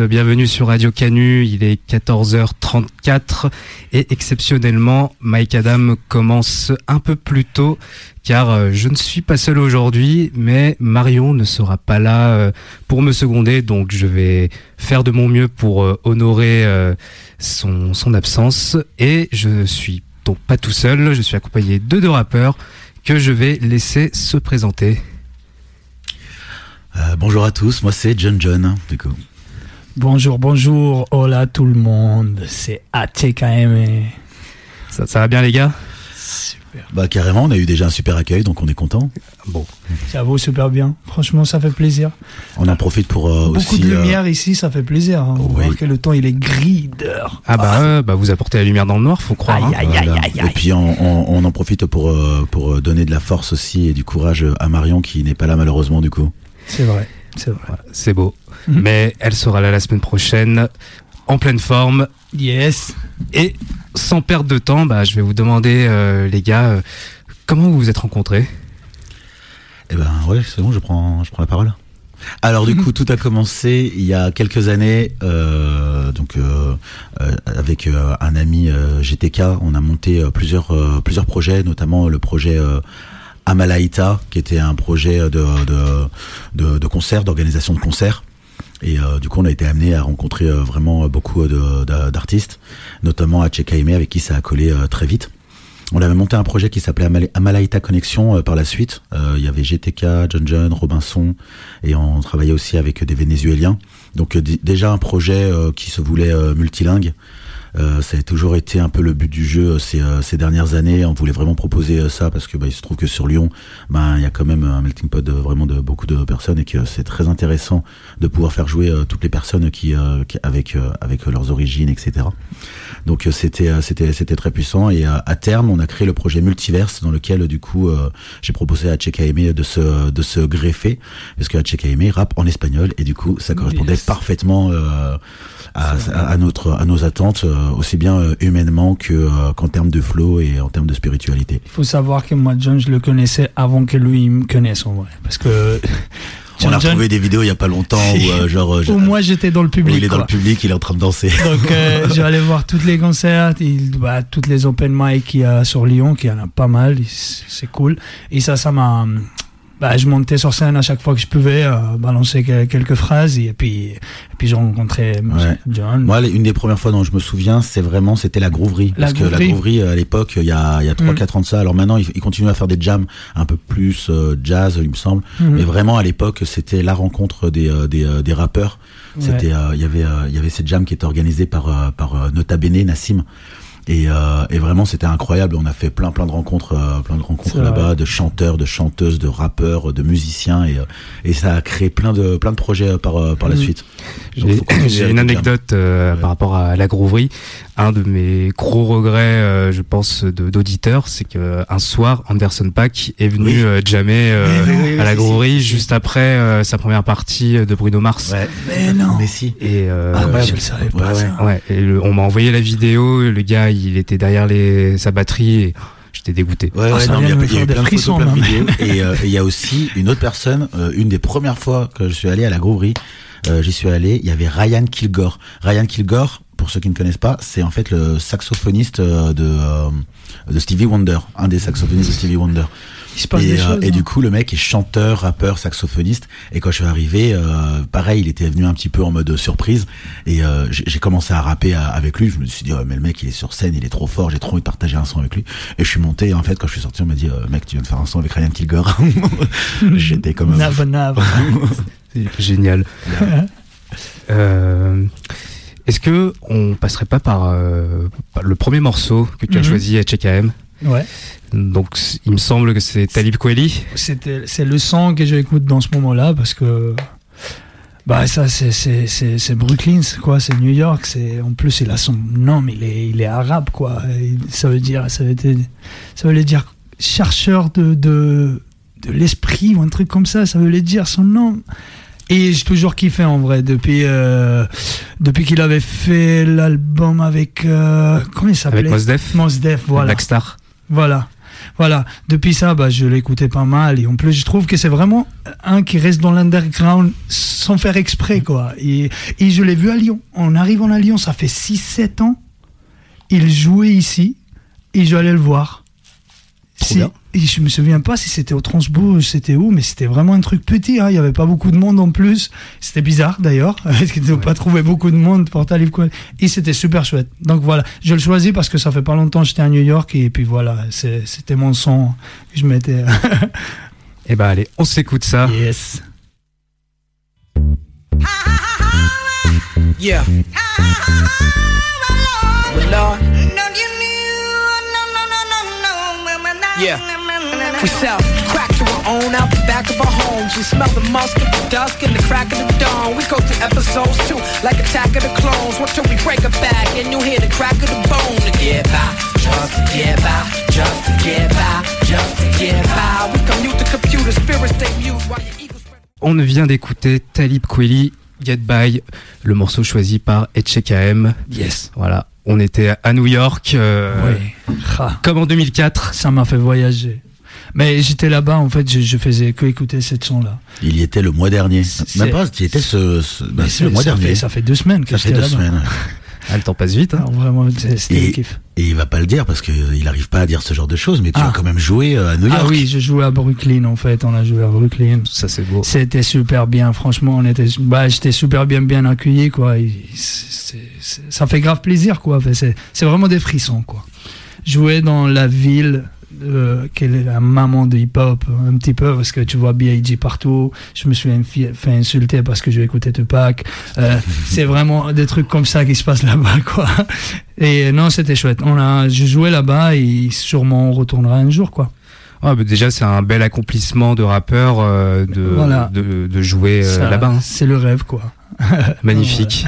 bienvenue sur Radio Canu, il est 14h34 et exceptionnellement Mike Adam commence un peu plus tôt car euh, je ne suis pas seul aujourd'hui mais Marion ne sera pas là euh, pour me seconder donc je vais faire de mon mieux pour euh, honorer son, absence et je suis donc pas tout seul, je suis accompagné de deux rappeurs que je vais laisser se présenter. Bonjour à tous, moi c'est John John, du coup. Bonjour, bonjour, hola tout le monde, c'est ATKM. Ça, ça va bien les gars? Super. Bah carrément, on a eu déjà un super accueil, donc on est content. Bon. Ça vaut super bien, franchement ça fait plaisir. On en profite pour euh, Beaucoup aussi... de euh, lumière ici, ça fait plaisir. Hein. Oui. Voir que le temps il est gris d'heure. Ah bah, euh, bah vous apportez la lumière dans le noir, faut croire. Aïe, hein. aïe, aïe, Voilà. aïe, Et puis on, on- on en profite pour, euh, pour donner de la force aussi et du courage à Marion qui n'est pas là malheureusement du coup. C'est vrai, c'est vrai. Voilà, C'est beau. Mhm. Mais elle sera là la semaine prochaine, en pleine forme. Yes. Et sans perdre de temps, bah, je vais vous demander, euh, les gars, euh, comment vous vous êtes rencontrés? Eh ben ouais, c'est bon, je prends, je prends la parole. Alors du coup, tout a commencé il y a quelques années, euh, donc euh, euh, avec euh, un ami euh, GTK, on a monté euh, plusieurs euh, plusieurs projets, notamment le projet euh, Amalaïta, qui était un projet de de de, concert, d'organisation de concerts. Et euh, du coup, on a été amené à rencontrer euh, vraiment beaucoup d'artistes, notamment à Chekaime, avec qui ça a collé euh, très vite. On avait monté un projet qui s'appelait Amal- Amalaïta Connexion euh, par la suite. Il y avait GTK, John John, Robinson, et on travaillait aussi avec des Vénézuéliens. Donc déjà un projet qui se voulait multilingue. Euh, ça a toujours été un peu le but du jeu euh, ces, euh, ces dernières années. On voulait vraiment proposer euh, ça parce que bah, il se trouve que sur Lyon, ben il y a quand même un melting pot de, vraiment de beaucoup de personnes et que c'est très intéressant de pouvoir faire jouer toutes les personnes qui, euh, qui- avec euh, avec leurs origines, etc. Donc c'était c'était c'était très puissant et euh, à terme on a créé le projet Multiverse dans lequel du coup euh, j'ai proposé à Chekaime de se de se greffer parce que Chekaime rappe en espagnol et du coup ça correspondait Yes. parfaitement euh, à, à, à notre à nos attentes aussi bien euh, humainement que euh, qu'en termes de flow et en termes de spiritualité. Il faut savoir que moi, John, je le connaissais avant que lui me connaisse en vrai. Parce que. on a John, retrouvé des vidéos il y a pas longtemps où euh, genre euh, Où moi j'étais dans le où public. il est dans le public, il est en train de danser. Donc euh, je vais aller voir toutes les concerts, il, bah, toutes les open mic qu'il y a sur Lyon, qu'il y en a pas mal, c'est cool. Et ça, ça m'a... Bah, je montais sur scène à chaque fois que je pouvais, euh, balancer que- quelques phrases, et puis, et puis j'ai rencontré Ouais. John. Moi, une des premières fois dont je me souviens, c'est vraiment, c'était la grooverie. La parce que la grooverie. grooverie, à l'époque, il y a, il y a 3-4 Mm. ans de ça. Alors maintenant, il, il continue à faire des jams un peu plus euh, jazz, il me semble. Mhm. Mais vraiment, à l'époque, c'était la rencontre des, euh, des, euh, des rappeurs. C'était, euh, il y avait, euh, il y avait ces jams qui étaient organisés par, euh, par euh, Nota Bene, Nassim. Et, euh, et vraiment, c'était incroyable. On a fait plein, plein de rencontres, euh, plein de rencontres là-bas, de chanteurs, de chanteuses, de rappeurs, de musiciens, et, euh, et ça a créé plein de, plein de projets par, par la Mhm. suite. J'ai une anecdote euh, Ouais. par rapport à la grouverie. Un de mes gros regrets, euh, je pense, d'auditeurs, c'est que un soir, Anderson Pack est venu Oui. euh, jammer euh, Mais oui, oui, à la grouverie si, si. juste après euh, sa première partie de Bruno Mars. Ouais. Mais non. Mais si. Et euh, Ah, ouais, je le savais pas, Ouais, ouais. ça. ouais, et le- on m'a envoyé la vidéo. Le gars, il était derrière les, sa batterie. Et j'étais dégoûté. Ouais, Ah, ouais, non, il y a, de me il y a eu faire des plein de photos, frissons, plein de même. vidéos. Et euh, et il y a aussi une autre personne, euh, une des premières fois que je suis allé à la Grouverie, euh, j'y suis allé, il y avait Ryan Kilgore. Ryan Kilgore, pour ceux qui ne connaissent pas, c'est en fait le saxophoniste de, euh, de Stevie Wonder, un des saxophonistes de Stevie Wonder. Il se passe Et, des euh, choses. et hein. du coup, le mec est chanteur, rappeur, saxophoniste. Et quand je suis arrivé, euh, pareil, il était venu un petit peu en mode surprise. Et euh, j'ai commencé à rapper à- avec lui. Je me suis dit, oh, mais le mec, il est sur scène, il est trop fort. J'ai trop envie de partager un son avec lui. Et je suis monté. Et en fait, quand je suis sorti, on m'a dit, euh, mec, tu viens de faire un son avec Ryan Kilgore. J'étais comme un Nav, nav. C'est génial. Euh, Est-ce que on passerait pas par, euh, par le premier morceau que tu as Mhm. choisi à CKM Ouais. Donc, il me semble que c'est Talib Kweli. C'est le son que j'écoute dans ce moment-là parce que bah ça c'est Brooklyn c'est quoi c'est New York c'est en plus il a son nom mais il est il est arabe quoi Et ça veut dire ça veut dire ça veut dire chercheur de de de l'esprit ou un truc comme ça ça veut dire son nom et j'ai toujours kiffé en vrai depuis euh, depuis qu'il avait fait l'album avec euh, comment il s'appelait? Avec Mos Def, Mos Def, voilà Black Star. voilà. Voilà, depuis ça, bah, je l'écoutais pas mal. Et en plus, je trouve que c'est vraiment un qui reste dans l'underground sans faire exprès, quoi. Et, et je l'ai vu à Lyon. En arrivant à Lyon, ça fait 6-7 ans. Il jouait ici et je allais le voir. Trop bien. je me souviens pas si c'était au Transbourg, c'était où, mais c'était vraiment un truc petit. hein. Il y avait pas beaucoup de monde en plus. C'était bizarre d'ailleurs, parce qu'ils n'ont pas trouvé beaucoup de monde pour Talib Kweli. Et c'était super chouette. Donc voilà, je le choisis parce que ça fait pas longtemps que j'étais à New York et puis voilà, c'était mon son que je mettais. Eh ben allez, on s'écoute ça. yes. Yeah. Well, Lord, Yeah. we sell crack to our own out the back of our homes. We smell the musk of the dusk and the crack of the dawn. We go through episodes too, like Attack of the Clones. What till we break a back and you hear the crack of the bone to get by, just to get by, just to get by, just to get by. We commute the computer, spirits stay mute while your spread. On vient d'écouter Talib Kweli, Get By, le morceau choisi par HKM. Yes. Voilà, on était à New York, euh, Oui. Comme en 2004. ça m'a fait voyager. Mais j'étais là-bas, en fait, je, je faisais que écouter cette son-là. Il y était le mois dernier. C'est- Même pas, il y était ce, ce- bah, le mois ça dernier. Fait, ça fait deux semaines que Ça fait j'étais deux là-bas. semaines. Ah, le temps passe vite. Hein. Alors, vraiment, c'est- c'était kiff. Et il va pas le dire parce qu'il arrive pas à dire ce genre de choses, mais tu Ah. as quand même joué euh, à New York. Ah oui, je jouais à Brooklyn en fait, on a joué à Brooklyn. Ça c'est beau. C'était super bien, franchement, on était, bah, j'étais super bien bien accueilli quoi. Ça fait grave plaisir quoi. C'est vraiment des frissons quoi. Jouer dans la ville, euh, quelle est la maman de hip-hop un petit peu parce que tu vois B.I.G partout. Je me suis fait insulter parce que je écoutais Tupac. Euh, c'est vraiment des trucs comme ça qui se passent là-bas quoi. Et non, c'était chouette. On a, je jouais là-bas et sûrement on retournera un jour quoi. Ah, bah, déjà, c'est un bel accomplissement de rappeur euh, de, Voilà. de, de jouer euh, là-bas. hein. C'est le rêve quoi. Magnifique.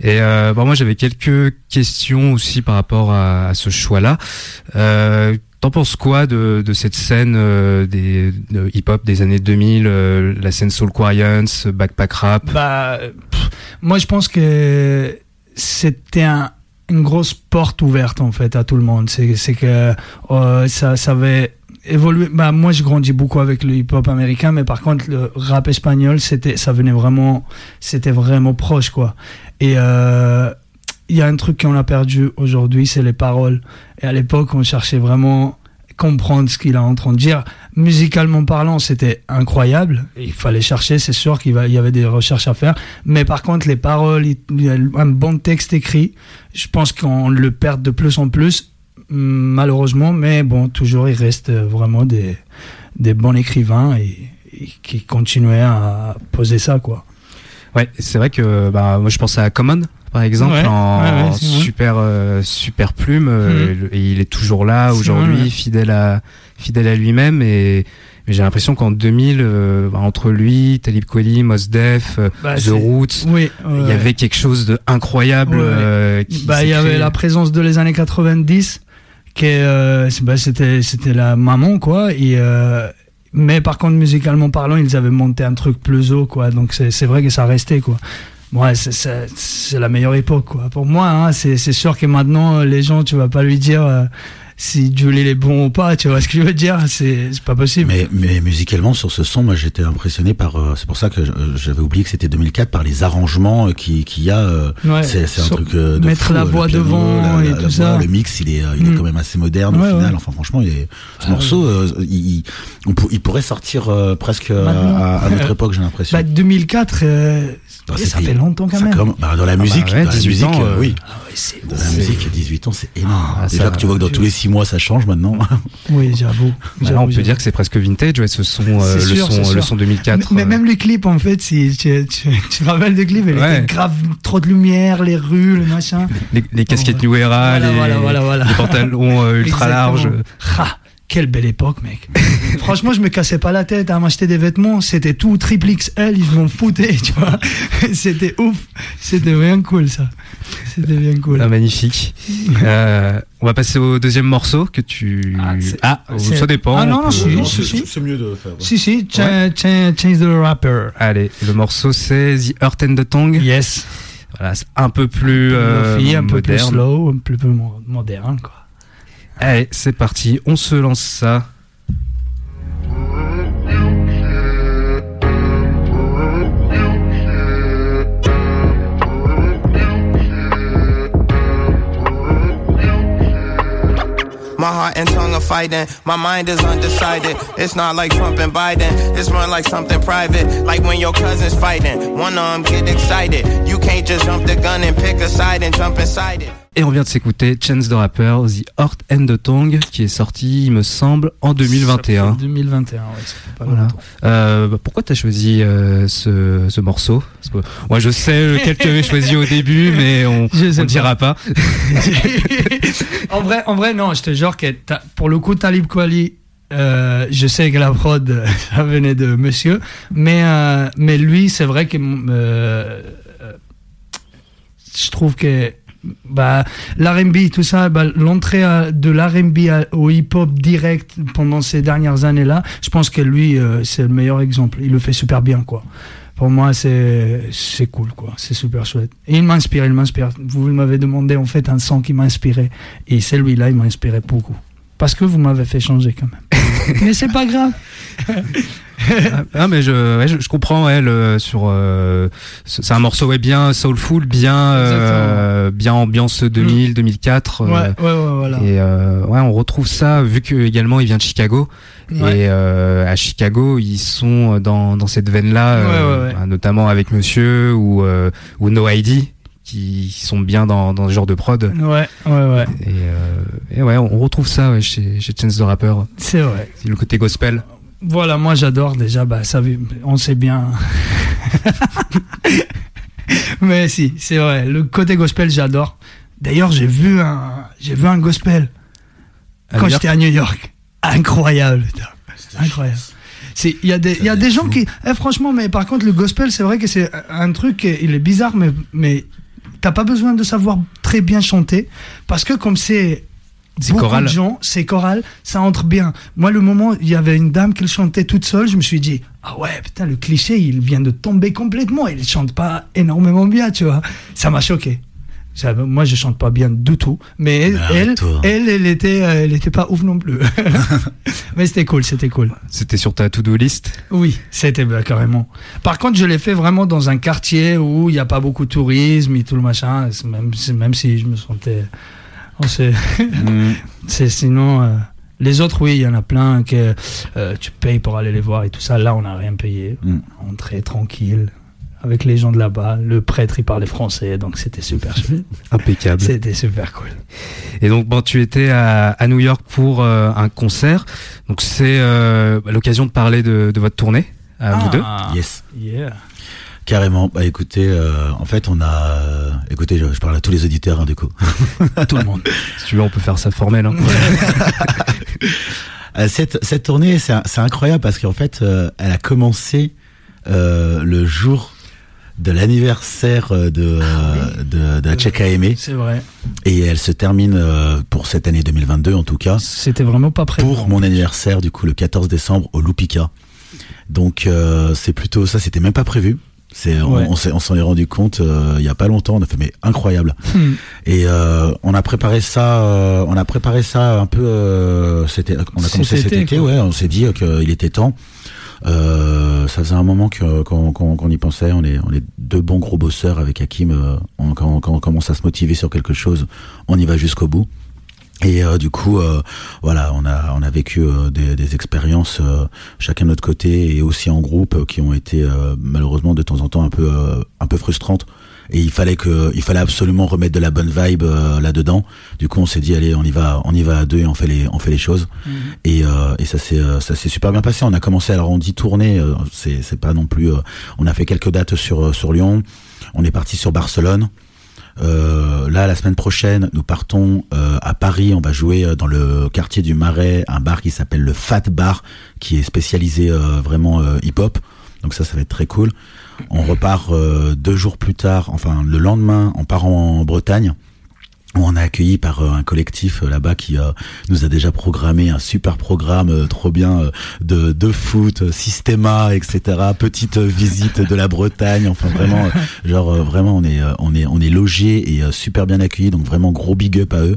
Et euh, bon, moi, j'avais quelques questions aussi par rapport à, à ce choix-là. T'en penses quoi de, de cette scène euh, des de hip-hop des années 2000, euh, la scène Soul Quarians, Backpack Rap? Bah, pff, moi je pense que c'était un- une grosse porte ouverte en fait à tout le monde. C'est c'est que euh, ça, ça avait évolué. Bah, moi je grandis beaucoup avec le hip-hop américain, mais par contre le rap espagnol, c'était, ça venait vraiment, c'était vraiment proche quoi. Et euh, il y a un truc qu'on a perdu aujourd'hui, c'est les paroles. Et à l'époque, on cherchait vraiment comprendre ce qu'il est en train de dire. Musicalement parlant, c'était incroyable. Il fallait chercher, c'est sûr qu'il y avait des recherches à faire. Mais par contre, les paroles, un bon texte écrit. Je pense qu'on le perd de plus en plus, malheureusement. Mais bon, toujours, il reste vraiment des, des bons écrivains et qui continuaient à poser ça, quoi. Ouais, c'est vrai que bah, moi je pense à Common par exemple Ouais, en ouais, ouais, super euh, super plume euh, Mhm. et il est toujours là aujourd'hui fidèle à fidèle à lui-même et mais j'ai l'impression qu'en 2000 euh, bah, entre lui, Talib Kweli, Mos Def, Bah, The Roots, Oui, il y avait quelque chose de incroyable euh, qui bah, il y avait la présence de les années 90 qui est, euh, c'est- bah, c'était c'était la maman quoi et mais par contre musicalement parlant ils avaient monté un truc plus haut quoi donc c'est c'est vrai que ça restait quoi Ouais, c'est- la meilleure époque, quoi. Pour moi, hein, c'est c'est sûr que maintenant, euh, les gens, tu vas pas lui dire euh, si Julie est bon ou pas, tu vois ce que je veux dire C'est pas possible. Mais, mais musicalement, sur ce son, moi j'étais impressionné par. euh, c'est pour ça que j'avais oublié que c'était 2004, par les arrangements euh, qui- qu'il y a. euh, Ouais, c'est un sur- truc euh, de mettre fou, la voix piano, devant la- et la- tout la ça. voix, Le mix, il est, il est Mm. quand même assez moderne Ouais, au final. ouais. Enfin, franchement, il est, ce Ah morceau, euh, il, il- on pour- il pourrait sortir euh, presque à, à notre époque, j'ai l'impression. Bah, 2004, euh, Bah, ça c'était- fait longtemps quand même. comme- bah, dans la bah musique, ouais, dans la 18 musique, ans, oui. Ah Dans la musique, 18 ans, c'est énorme. Ah, Déjà ça- que tu vois que dans tous les 6 mois, ça change maintenant. Oui, j'avoue. Bah on peut dire que c'est presque vintage, ouais, ce son, euh, le, sûr, son le son 2004. Mais, mais euh, même le clip, en fait, si tu, tu, tu te rappelles du clip, il Ouais. était grave trop de lumière, les rues, le machin. les, les casquettes Voilà. New Era, Voilà, les, voilà, voilà, voilà. les pantalons euh, ultra larges. Quelle belle époque, mec. Franchement, je me cassais pas la tête à m'acheter des vêtements. C'était tout triple XL, je m'en foutais, tu vois. C'était ouf. C'était bien cool, ça. C'était bien cool. Ah, magnifique. Euh, on va passer au deuxième morceau que tu. Ah, Ah, ça dépend. Ah, non, on non, peut- si, Non, si, c'est- si. C'est mieux de faire. Si, si, cha- cha- Change the Rapper. Allez, le morceau c'est The Earth and the Tongue. Yes. Voilà, c'est un peu plus euh, Lofi, un peu plus slow, un peu plus mo- moderne, quoi. Allez, c'est parti, on se lance ça. My heart and tongue are fighting. My mind is undecided. It's not like Trump and Biden. It's more like something private. Like when your cousins fighting. One of them get excited. You can't just jump the gun and pick a side and jump inside it. Et on vient de s'écouter Chance the Rapper, The Heart and the Tongue, qui est sorti, il me semble, en 2021. Ça fait 2021, ouais, ça fait pas Voilà. longtemps. Euh, bah, pourquoi t'as choisi euh, ce, ce morceau? Que, Moi, je sais lequel tu avais choisi au début, mais on ne dira pas. en vrai, en vrai, non, je te jure que pour le coup, Talib Kweli, euh, je sais que la prod, ça venait de monsieur, mais, euh, mais lui, c'est vrai que euh, euh, je trouve que bah, l'R&B, tout ça, bah, l'entrée de l'R&B au hip-hop direct pendant ces dernières années-là, je pense que lui, euh, c'est le meilleur exemple. Il le fait super bien, quoi. Pour moi, c'est c'est cool, quoi. C'est super chouette. Et il m'inspire, il m'inspire. Vous m'avez demandé en fait un son qui m'a inspiré, et celui-là, il m'a inspiré beaucoup. Parce que vous m'avez fait changer quand même. Mais c'est pas grave. Ah, mais je, ouais, je, je comprends ouais, le, sur. euh, c'est un morceau ouais, bien soulful, bien, euh, bien ambiance 2000, 2004. euh, Ouais, ouais, voilà. Et euh, ouais, on retrouve ça vu que également il vient de Chicago. Ouais. Et euh, à Chicago, ils sont dans, dans cette veine-là, euh, Ouais, ouais, ouais. bah, notamment avec Monsieur ou, euh, ou No ID, qui sont bien dans, dans ce genre de prod. Ouais, ouais, ouais. Et, euh, et ouais, on retrouve ça ouais, chez, chez Chance the Rapper. C'est vrai. C'est le côté gospel. Voilà, moi j'adore déjà, bah, ça, on sait bien. Mais si, c'est vrai, le côté gospel, j'adore. D'ailleurs, j'ai vu un, j'ai vu un gospel À quand j'étais à New York. Incroyable, putain. Incroyable. C'est, il y a des, il y a des gens qui, eh, franchement, mais par contre, le gospel, c'est vrai que c'est un truc, il est bizarre, mais, mais t'as pas besoin de savoir très bien chanter, parce que comme C'est beaucoup choral. de gens, c'est choral, ça entre bien. Moi, le moment, il y avait une dame qui le chantait toute seule, je me suis dit, ah ouais, putain, le cliché, il vient de tomber complètement, il chante pas énormément bien, tu vois. Ça m'a choqué. Ça- moi, je chante pas bien du tout, mais elle, Mais elle, elle, elle était, euh, elle était pas ouf non plus. mais c'était cool, c'était cool. C'était sur ta to-do list? Oui, c'était bah, carrément. Par contre, je l'ai fait vraiment dans un quartier où il n'y a pas beaucoup de tourisme et tout le machin. Même si je me sentais. On sait- Mm. c'est sinon. euh, les autres, oui, il y en a plein que euh, tu payes pour aller les voir et tout ça. Là, on n'a rien payé. Mm. On très tranquille avec les gens de là-bas. Le prêtre, il parlait français, donc c'était super chouette. Impeccable. C'était super cool. Et donc, bon, tu étais à, à New York pour euh, un concert. Donc, c'est euh, l'occasion de parler de, de votre tournée, à vous deux. Ah, Yes. Yeah. Carrément. Bah écoutez, euh, en fait, on a. euh, écoutez, je, je parle à tous les auditeurs hein, du coup. Tout le monde. Si tu veux, on peut faire ça formel. Hein. Euh, cette, cette tournée, c'est incroyable parce qu'en fait, euh, elle a commencé euh, le jour de l'anniversaire euh, de, euh, de, de la Check AME C'est vrai. et elle se termine euh, pour cette année 2022 en tout cas C'était vraiment pas prêt. pour mon anniversaire du coup le 14 décembre au Lupika. Donc euh, c'est plutôt ça, c'était même pas prévu. C'est on- Ouais. on, s'est- on s'en est rendu compte euh, il y a pas longtemps. On a fait mais incroyable. Hmm. Et euh, on a préparé ça, euh, on a préparé ça un peu. Euh, c'était, on a commencé cet été, ouais. On s'est dit qu'il était temps. Euh, ça faisait un moment que qu'on qu'on- qu'on y pensait. On est, on est deux bons gros bosseurs avec Hakim. euh, on- quand, quand on commence à se motiver sur quelque chose, on y va jusqu'au bout. Et euh, du coup, euh, voilà, on a on a vécu euh, des, des expériences euh, chacun de notre côté et aussi en groupe euh, qui ont été euh, malheureusement de temps en temps un peu euh, un peu frustrantes. Et il fallait que il fallait absolument remettre de la bonne vibe euh, là dedans. Du coup, on s'est dit allez, on y va, on y va à deux et on fait les on fait les choses. Et, euh, et ça s'est ça s'est super bien passé. On a commencé alors on dit tourner, c'est c'est pas non plus. euh, on a fait quelques dates sur sur Lyon. On est parti sur Barcelone. Euh, là, la semaine prochaine, nous partons euh, à Paris. On va jouer euh, dans le quartier du Marais, un bar qui s'appelle le Fat Bar, qui est spécialisé vraiment hip-hop. Donc ça, ça va être très cool. On repart deux jours plus tard, enfin le lendemain, on part en Bretagne. On est accueilli par euh, un collectif euh, là-bas qui euh, nous a déjà programmé un super programme trop bien de, de foot, systéma, etc. Petite visite de la Bretagne, enfin vraiment, genre vraiment on est on est on est logé et super bien accueilli, donc vraiment gros big up à eux.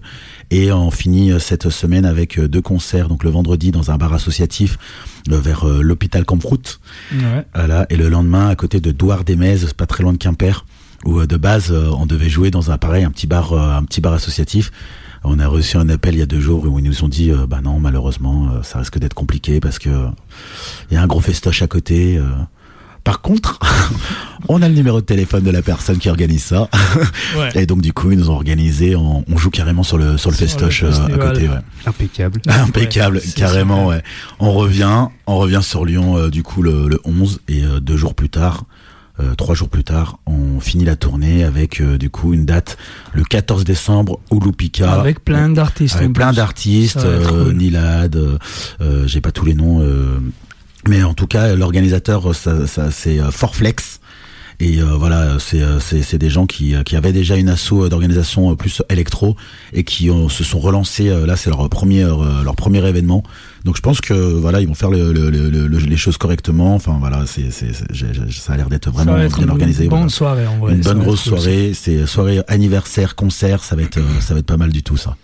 Et on finit cette semaine avec deux concerts, donc le vendredi dans un bar associatif vers l'hôpital Camprout, ouais. voilà, et le lendemain à côté de Douar des Mezes, pas très loin de Quimper où euh, de base euh, on devait jouer dans un pareil un petit bar euh, un petit bar associatif on a reçu un appel il y a deux jours où ils nous ont dit bah non malheureusement ça risque d'être compliqué parce que il y a un gros festoche à côté par contre, on a le numéro de téléphone de la personne qui organise ça. Et donc du coup, ils nous ont organisé, on, joue carrément sur le sur le festoche à côté. Ouais. Impeccable. Impeccable, carrément. Ouais. On revient, on revient sur Lyon du coup le, le 11 et deux jours plus tard, euh, trois jours plus tard, on finit la tournée avec euh, du coup une date le 14 décembre au Lupika. Avec plein d'artistes. Avec plein d'artistes, euh, Nilad, euh, j'ai pas tous les noms, mais en tout cas l'organisateur, ça, ça c'est Forflex. Et euh, voilà, c'est c'est des gens qui qui avaient déjà une asso d'organisation plus électro et qui se sont relancés. là, c'est leur premier leur premier événement. Donc je pense que voilà, ils vont faire le, le, le, les choses correctement. Enfin voilà, c'est c'est ça a l'air d'être vraiment bien organisé. Une bonne soirée en vrai. Une bonne grosse soirée. C'est soirée anniversaire, concert. Ça va être ça va être pas mal du tout ça.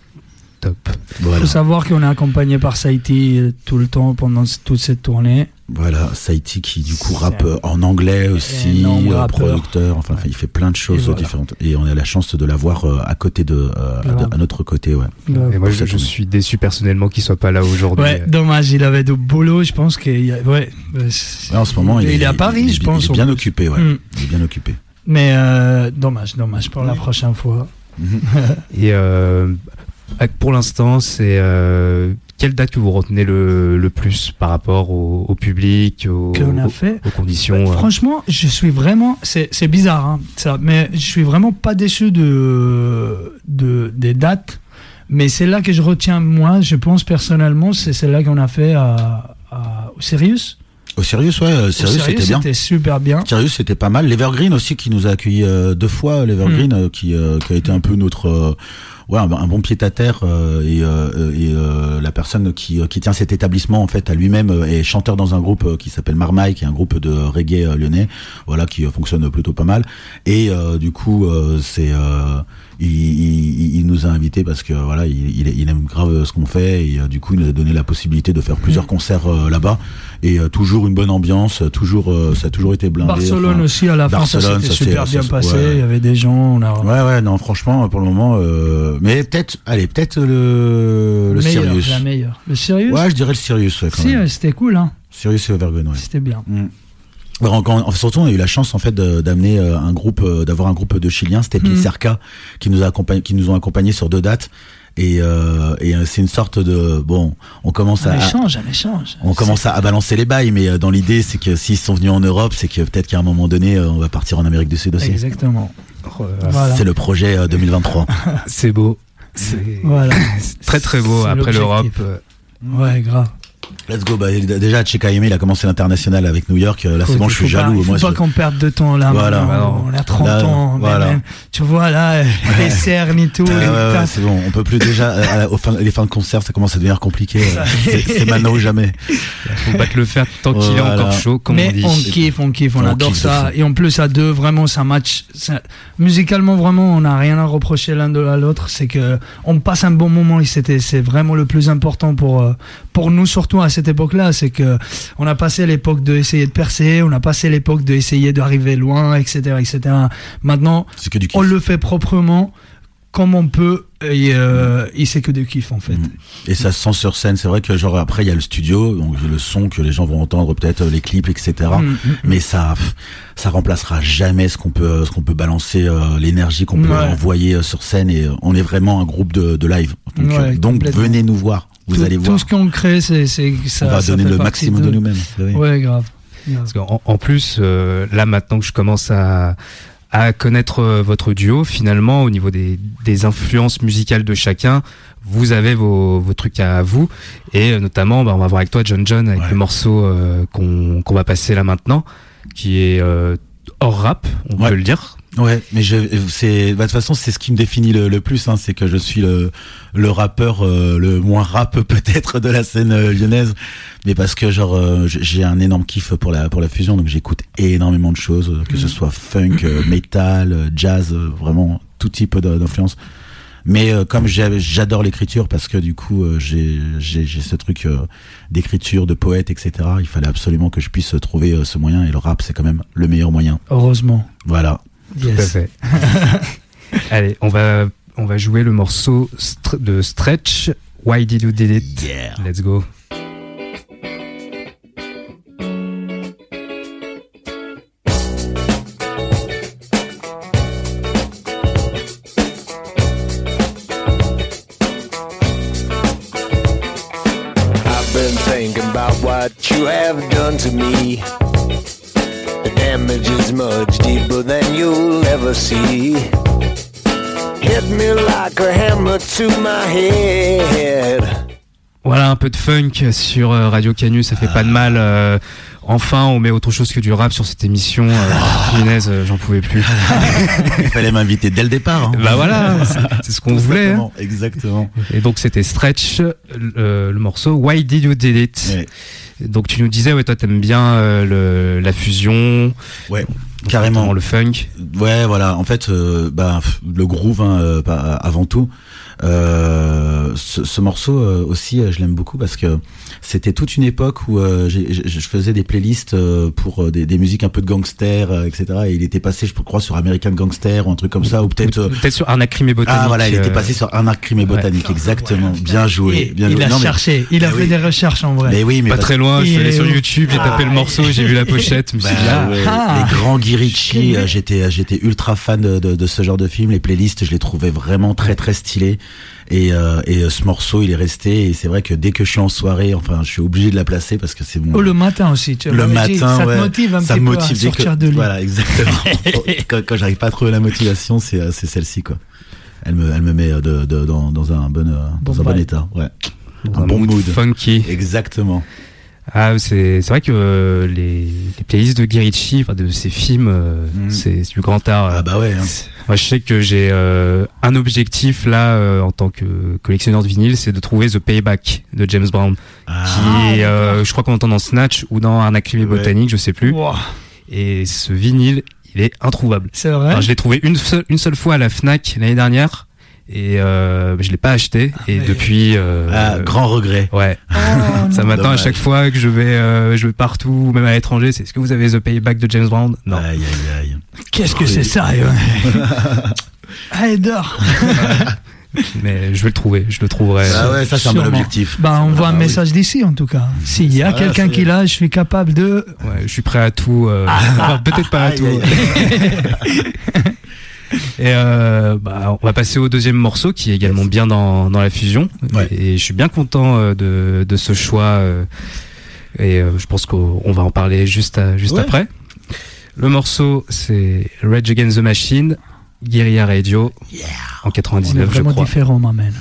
Top. Il faut savoir qu'on est accompagné par Saïti euh, tout le temps pendant toute cette tournée. Voilà, Saïti qui du coup rappe en anglais aussi, euh, producteur, enfin il fait plein de choses différentes. Et on a la chance de l'avoir euh, à côté de, à, notre côté, ouais. Et moi je, suis déçu personnellement qu'il soit pas là aujourd'hui. Ouais, dommage, il avait de boulot, je pense qu'il ouais. en ce moment il, est, à Paris, je pense. Il est bien occupé, ouais. Mm. Il est bien occupé. Mais dommage, dommage pour la prochaine fois. Et pour l'instant, c'est euh, quelle date que vous retenez le, le plus par rapport au, au public, au, a fait. aux, conditions bah, Franchement, je suis vraiment, c'est bizarre, hein, ça, mais je suis vraiment pas déçu de, de des dates. Mais c'est là que je retiens moi, je pense personnellement, c'est celle-là qu'on a fait à, à, au Sirius. Au Sirius, ouais, euh, Sirius c'était bien. C'était super bien. Sirius c'était pas mal. L'Evergreen aussi qui nous a accueillis euh, deux fois. L'Evergreen mm. qui, qui a été un peu notre ouais, un, bon pied à terre euh, et, euh, et euh, la personne qui, qui tient cet établissement en fait à lui-même est chanteur dans un groupe qui s'appelle Marmaille, qui est un groupe de reggae lyonnais, voilà, qui fonctionne plutôt pas mal. Et du coup, c'est il, il, nous a invités parce que voilà, il, il aime grave ce qu'on fait et du coup il nous a donné la possibilité de faire plusieurs mmh. concerts là-bas et toujours une bonne ambiance, toujours ça a toujours été blindé. Barcelone aussi à la fin, ça s'est super bien passé. Il y avait des gens. On a... Ouais ouais non franchement pour le moment mais peut-être, allez, peut-être le, le Sirius. La meilleure. Le Sirius Ouais, je dirais le Sirius. Ouais, si, c'était cool, hein. Sirius et Overgun, ouais. C'était bien. Mm. Surtout, on a eu la chance en fait d'amener euh, un groupe, euh, d'avoir un groupe de Chiliens, c'était mm. Cerca, qui nous a accompagné, qui nous ont accompagnés sur deux dates. Et, euh, et c'est une sorte de bon, on commence un à échange, un échange. On commence à, balancer les bails, mais dans l'idée, c'est que s'ils sont venus en Europe, c'est que peut-être qu'à un moment donné, on va partir en Amérique du Sud aussi. Exactement. C'est le projet 2023. c'est beau. C'est voilà. très très beau après l'Europe. Ouais, grave. Let's go. Bah, déjà, Chekaime, il a commencé l'international avec New York. Là, c'est bon, je suis jaloux. Il faut pas qu'on perde de temps là. Voilà. on a 30 ans. Voilà. tu vois, là, les cernes et tout. c'est bon. On peut plus déjà, euh, au fin, les fins de concert, ça commence à devenir compliqué. c'est maintenant ou jamais. Faut battre le fer tant qu'il est encore chaud, comme Mais on dit. on kiffe, on kiffe, on, adore ça. Et en plus, à deux, vraiment, ça match. musicalement, vraiment, on n'a rien à reprocher l'un de l'autre. C'est que on passe un bon moment et c'était, c'est vraiment le plus important pour, euh, pour nous, surtout à cette époque-là, c'est que on a passé l'époque de essayer de percer, on a passé l'époque de essayer d'arriver loin, etc., etc. Maintenant, on le fait proprement comme on peut et, euh, c'est que de kiff en fait. Mm. Et ça se sent sur scène. C'est vrai que genre après il y a le studio, donc le son que les gens vont entendre, peut-être les clips, etc. Mm, mm, mais ça, ça remplacera jamais ce qu'on peut, ce qu'on peut balancer, euh, l'énergie qu'on peut envoyer euh, sur scène. Et on est vraiment un groupe de, de live. Donc, venez nous voir. Vous allez voir. Tout ce qu'on crée, c'est ça. On va donner le maximum de, nous-mêmes. Ouais, grave. Parce en, plus, euh, là maintenant que je commence à, à connaître euh, votre duo, finalement, au niveau des, des influences musicales de chacun, vous avez vos, vos trucs à vous. Et euh, notamment, bah, on va voir avec toi, John John, avec le morceau qu'on qu'on va passer là maintenant, qui est hors rap, on peut le dire Ouais, mais je, c'est, bah, de toute façon, c'est ce qui me définit le, le plus, hein, c'est que je suis le, le rappeur euh, le moins rap peut-être de la scène euh, lyonnaise, mais parce que genre euh, j'ai un énorme kiff pour la pour la fusion, donc j'écoute énormément de choses, que ce soit funk, metal, jazz, vraiment tout type d'influence. Mais comme j'adore l'écriture, parce que du coup j'ai j'ai ce truc d'écriture, de poète, etc. Il fallait absolument que je puisse trouver ce moyen, et le rap c'est quand même le meilleur moyen. Heureusement. Voilà. Tout à fait. Allez, on va, on va jouer le morceau de Stretch. Why did you did it? Yeah. Let's go. I've been thinking about what you have done to me. damage is much deeper than you'll ever see. Hit me like a hammer to my head. Voilà un peu de funk sur euh, Radio Canu, ça fait pas de mal. Euh, enfin, on met autre chose que du rap sur cette émission. Euh, euh j'en pouvais plus. Il fallait m'inviter dès le départ. Hein. Bah voilà, c'est ce qu'on voulait. Hein. Exactement. Et donc c'était Stretch, le, le, morceau Why Did You Did It? Ouais. Donc tu nous disais, ouais, toi t'aimes bien euh, le, la fusion. Ouais. Carrément le funk. Ouais, voilà. En fait, euh, bah, le groove hein, euh, avant tout. Euh, ce, ce, morceau euh, aussi, euh, je l'aime beaucoup parce que c'était toute une époque où je faisais des playlists pour des, des, musiques un peu de gangster, etc. Et il était passé, je crois, sur American Gangster ou un truc comme ça, ou peut-être peut-être sur Arnaque Crime et Botanique. Ah voilà, il était passé sur Arnaque Crime et Botanique, exactement. Bien joué, bien il joué. a cherché, il a fait des recherches en vrai. Mais oui, mais pas très loin. Je suis allé sur YouTube, j'ai tapé le ah. morceau, j'ai vu la pochette. Bah, ah. Les grands Guy j'étais j'étais ultra fan de, de, de, ce genre de film. Les playlists, je les trouvais vraiment très très stylés. Et, euh, et ce morceau, il est resté. Et c'est vrai que dès que je suis en soirée, enfin, je suis obligé de la placer parce que c'est bon. Oh, le matin aussi. Tu le matin, ça ouais. te motive un ça petit me motive peu à sortir de lit. Voilà, exactement. quand, quand j'arrive pas à trouver la motivation, c'est euh, c'est celle-ci quoi. Elle me elle me met de, de, dans, dans un bon, euh, dans un bon état. Ouais. un, bon mood. Funky. Exactement. Ah, c'est vrai que euh, les, les playlists de Guy enfin, de ses films, euh, mm. c'est du grand art. Ah bah ouais. Hein. Moi, je sais que j'ai euh, un objectif là en tant que collectionneur de vinyle, c'est de trouver The Payback de James Brown, ah. qui, ah, je crois qu'on entend dans Snatch ou dans Un ouais. botanique, je sais plus. Et ce vinyle, il est introuvable. C'est vrai? je l'ai trouvé une seule, une seule fois à la Fnac l'année dernière et euh, je l'ai pas acheté et ah, depuis euh, ah, grand regret ouais oh, ça m'attend à chaque fois que je vais euh, je vais partout même à l'étranger c'est est-ce que vous avez The Payback de James Brown? Non aïe aïe aïe qu'est-ce que c'est ça Allez dors mais je vais le trouver, je le trouverai. Ah ouais, ça c'est un bon objectif. Bah, on voit un ah message d'ici en tout cas. S'il y a quelqu'un qui l'a, je suis capable de. Ouais, je suis prêt à tout. Euh... Ah. peut-être pas à tout. Et euh, bah, on va passer au deuxième morceau qui est également bien dans, dans la fusion. Et, je suis bien content euh, de, de ce choix. Euh, et euh, je pense qu'on va en parler juste, juste après. Le morceau, c'est Rage Against the Machine, Guerilla Radio, en 99, je crois. différent, m'amène.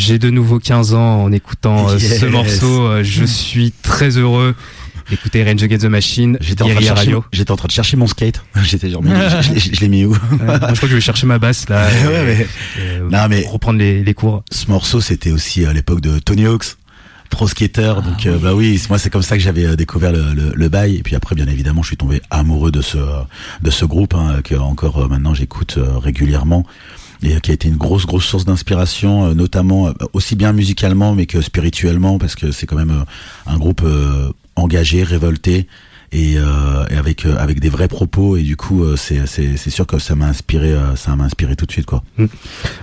J'ai de nouveau 15 ans en écoutant euh, ce morceau. Euh, je suis très heureux d'écouter Range Against the Machine. J'étais en, train de chercher, j'étais en train de chercher mon skate. J'étais genre, je, l'ai mis où? Moi, Je crois que je vais chercher ma basse là. ouais, mais, euh, non, mais reprendre les, les cours. Ce morceau, c'était aussi à l'époque de Tony Hawks pro skater ah, donc bah oui moi c'est comme ça que j'avais découvert le, le, le, bail et puis après bien évidemment je suis tombé amoureux de ce de ce groupe hein, que encore maintenant j'écoute régulièrement et qui a été une grosse grosse source d'inspiration, euh, notamment euh, aussi bien musicalement mais que spirituellement parce que c'est quand même euh, un groupe engagé, révolté et, euh, et avec euh, avec des vrais propos et du coup euh, c'est c'est sûr que ça m'a inspiré euh, ça m'a inspiré tout de suite quoi.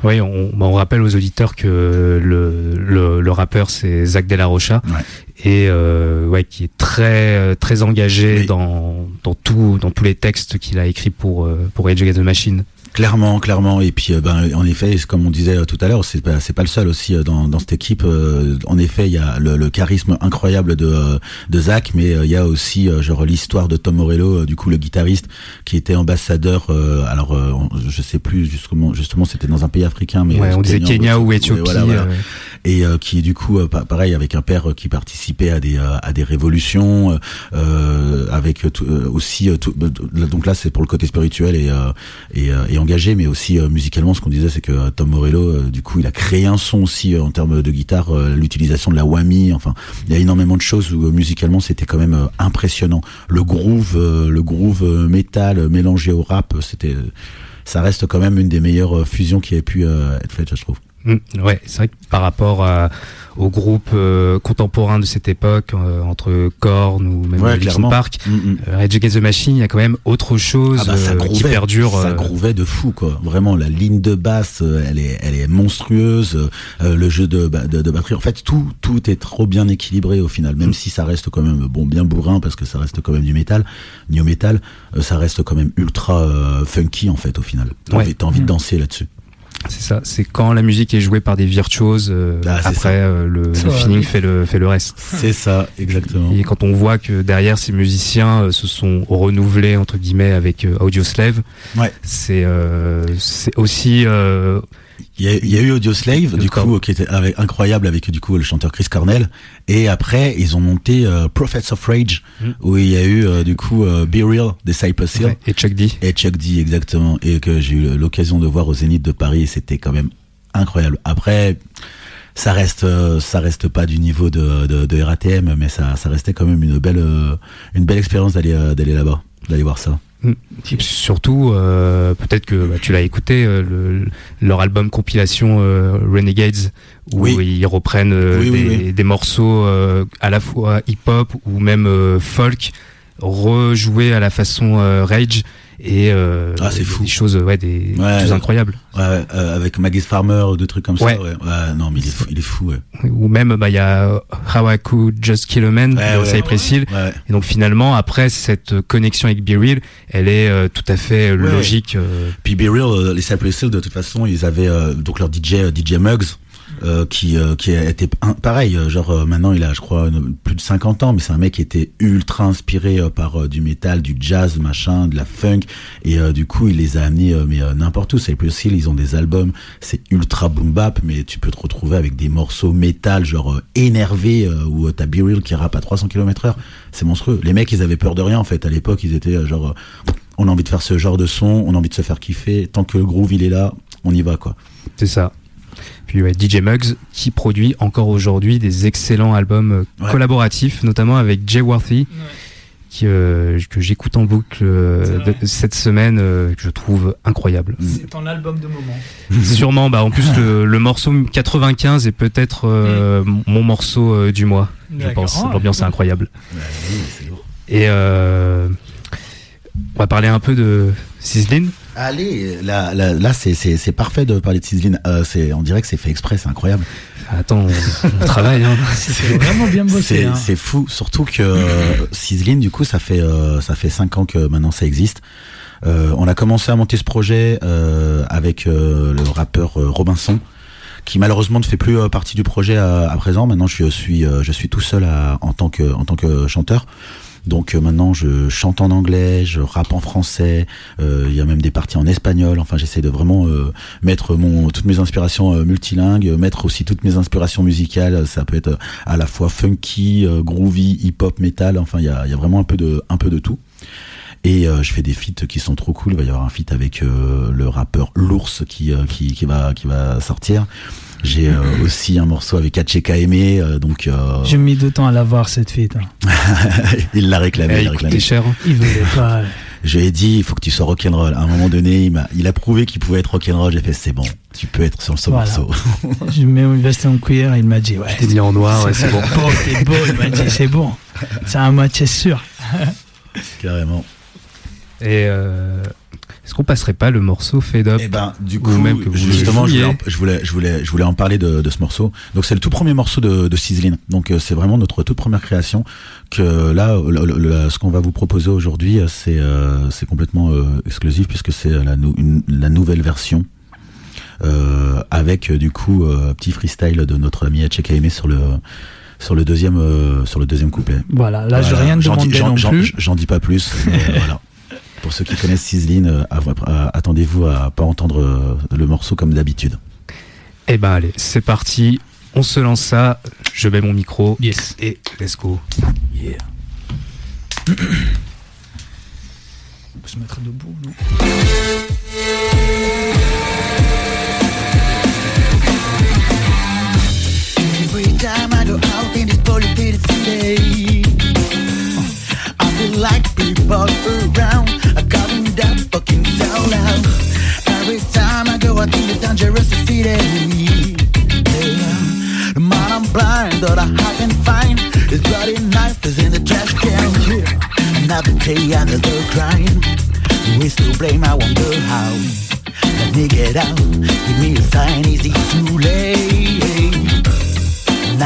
Oui, on, bah, on rappelle aux auditeurs que le, le, le rappeur c'est Zach De La Rocha Ouais. et euh, ouais, qui est très euh, très engagé Oui. dans dans tout dans tous les textes qu'il a écrits pour euh, pour Rage Against the Machine. Clairement, clairement. Et puis, euh, ben, en effet, comme on disait euh, tout à l'heure, c'est pas, c'est pas le seul aussi euh, dans, dans cette équipe. Euh, En effet, il y a le, le charisme incroyable de, euh, de Zach, mais il y a aussi euh, genre l'histoire de Tom Morello, du coup le guitariste, qui était ambassadeur. euh, alors, euh, je sais plus justement, justement, c'était dans un pays africain, mais Ouais, on disait Kenya ou Éthiopie. Ouais, voilà, voilà. Et euh, qui du coup euh, pa- pareil avec un père euh, qui participait à des à des révolutions avec tout- aussi tout- euh, donc là c'est pour le côté spirituel et et, et engagé mais aussi musicalement ce qu'on disait c'est que Tom Morello du coup il a créé un son aussi en termes de guitare l'utilisation de la whammy enfin il y a énormément de choses où musicalement c'était quand même impressionnant. Le groove le groove métal mélangé au rap c'était ça reste quand même une des meilleures fusions qui ait pu être faite je trouve Mm, ouais, c'est vrai que par rapport à, aux groupes euh, contemporains de cette époque, euh, entre Korn ou même Ouais, Linkin. Park, Mm, mm. euh, Rage Against the Machine, il y a quand même autre chose Ah bah, ça euh, qui grouvait, perdure. ça euh, grouvait de fou quoi. Vraiment la ligne de basse, euh, elle est, elle est monstrueuse. euh, le jeu de, ba- de, de batterie, en fait tout, tout est trop bien équilibré au final. Mm. Même si ça reste quand même bon bien bourrin parce que ça reste quand même du métal, new métal, euh, ça reste quand même ultra euh, funky en fait au final. T'as Ouais. envie, envie de Mm. danser là-dessus. C'est ça, c'est quand la musique est jouée par des virtuoses, euh, Ah, après euh, le, le feeling fait le, fait le reste. C'est ça exactement. Et quand on voit que derrière ces musiciens euh, se sont renouvelés entre guillemets avec euh, Audioslave, Ouais. c'est euh, c'est aussi euh, Il y a, il y a eu Audioslave, du D'accord. coup, qui était avec, incroyable avec du coup le chanteur Chris Cornell. Et après, ils ont monté euh, Prophets of Rage, Mm. où il y a eu euh, du coup euh, Be Real des Cypress Hill. ouais, et Chuck D. Et Chuck D, exactement. Et que j'ai eu l'occasion de voir au Zénith de Paris. et C'était quand même incroyable. Après, ça reste, ça reste pas du niveau de, de, de RATM, mais ça, ça restait quand même une belle, une belle expérience d'aller, d'aller là-bas, d'aller voir ça. Et puis surtout, euh, peut-être que bah, tu l'as écouté, euh, le, leur album compilation euh, Renegades, où Oui. ils reprennent Oui, des, oui. des morceaux euh, à la fois hip-hop ou même folk, rejoués à la façon Rage. Et euh, Ah, c'est des- fou. des choses, ouais, des, Ouais. choses incroyables. Ouais, euh, avec Maggie's Farmer ou des trucs comme Ouais. ça. Ouais. Ouais, non, mais il est fou, il est fou. Ouais. Ou même, bah, il y a How I Could Just Kill a Man de. Cypress Hill. Ouais. Et donc finalement, après cette connexion avec Be Real, elle est euh, tout à fait Ouais. logique. euh, Puis Be Real, euh, les Cypress Hill, de toute façon, ils avaient euh, donc leur DJ, euh, DJ Muggs, euh, qui euh, qui a été un- pareil. euh, Genre euh, maintenant, il a, je crois, plus de 50 ans, mais c'est un mec qui était ultra inspiré euh, par du métal, du jazz, machin, de la funk, et du coup, il les a amenés mais n'importe où. Cypress Hill, ils ont des albums, c'est ultra boom bap, mais tu peux te retrouver avec des morceaux métal, genre où euh, t'as Be Real qui rappe à 300 km/h. C'est monstrueux. Les mecs, ils avaient peur de rien en fait. À l'époque, ils étaient genre on a envie de faire ce genre de son, on a envie de se faire kiffer. Tant que le groove il est là, on y va quoi. C'est ça. Puis ouais, DJ Muggs qui produit encore aujourd'hui des excellents albums euh, Ouais. collaboratifs, notamment avec Jay Worthy, qui, euh, que j'écoute en boucle euh, de- cette semaine, euh, que je trouve incroyable. C'est ton album de moment. Sûrement, bah en plus le, le morceau 95 est peut-être euh, mon morceau euh, du mois, je pense. Ah, L'ambiance est incroyable. Et euh, on va parler un peu de Sizzlin. Allez, là, là, là c'est, c'est, c'est parfait de parler de Sizzlin. Euh, c'est, on dirait que c'est fait exprès, c'est incroyable. Attends, on, on travaille. Hein. C'était vraiment bien bossé. C'est, hein. c'est fou, surtout que euh, Sizzlin, du coup, ça fait euh, ça fait cinq ans que maintenant ça existe. Euh, on a commencé à monter ce projet euh, avec euh, le rappeur Robinson, qui malheureusement ne fait plus partie du projet à, à présent. Maintenant, je suis euh, je suis tout seul à- en tant que en tant que chanteur. Donc euh, maintenant, je chante en anglais, je rappe en français. euh, Il y a même des parties en espagnol. Enfin, j'essaie de vraiment euh, mettre mon toutes mes inspirations euh, multilingues, mettre aussi toutes mes inspirations musicales. Ça peut être à la fois funky, groovy, hip-hop, metal. Enfin, il y a, y a vraiment un peu de un peu de tout. Et euh, je fais des feats qui sont trop cool. Il va y avoir un feat avec euh, le rappeur L'Ours qui, euh, qui, qui, va, qui va sortir. J'ai euh, aussi un morceau avec Hacheka Aimé, euh, donc euh, J'ai mis du temps à l'avoir cette fille. hein. il l'a réclamé. Eh, il l'a il réclamé. cher. hein. Il voulait pas. Je lui ai dit, il faut que tu sois rock'n'roll. À un moment donné, il, m'a, il a prouvé qu'il pouvait être rock'n'roll. J'ai fait, c'est bon, tu peux être sur ce Voilà. morceau. Je mets une veste en cuir et il m'a dit ouais. T'es mis en noir, ouais, c'est bon. beau, t'es beau. Il m'a dit c'est bon. C'est à moitié sûr. Carrément. Et euh, est-ce qu'on passerait pas le morceau Fade Up Et ben, du Ou coup, même que vous justement, je voulais, en, je voulais, je voulais, je voulais en parler de, de ce morceau. Donc, c'est le tout premier morceau de, de Sizzlin. Donc, euh, c'est vraiment notre toute première création. Que là, le- le- ce qu'on va vous proposer aujourd'hui, euh, c'est, euh, c'est complètement euh, exclusif puisque c'est la, nou- une- la nouvelle version. Euh, avec euh, du coup euh, un petit freestyle de notre ami Aimé sur le sur le deuxième euh, sur le deuxième couplet. Voilà, là, je rien J'en dis- demandé j'en- non plus. J'en dis pas plus. mais, euh, voilà. Pour ceux qui connaissent Sizzlin, euh, attendez-vous à pas entendre euh, le morceau comme d'habitude. Eh ben allez, c'est parti. On se lance ça. Je mets mon micro. Yes. Et let's go. Yeah. On peut se mettre debout, non? Every time I go out in this polluted city, I feel like people around are calling that fucking sound loud. Every time I go out in the dangerous city, yeah. the man I'm blind that I can find his bloody knife is in the trash can. Another day, another crime. We still blame, I wonder how. Let me get out, give me a sign, is it too late?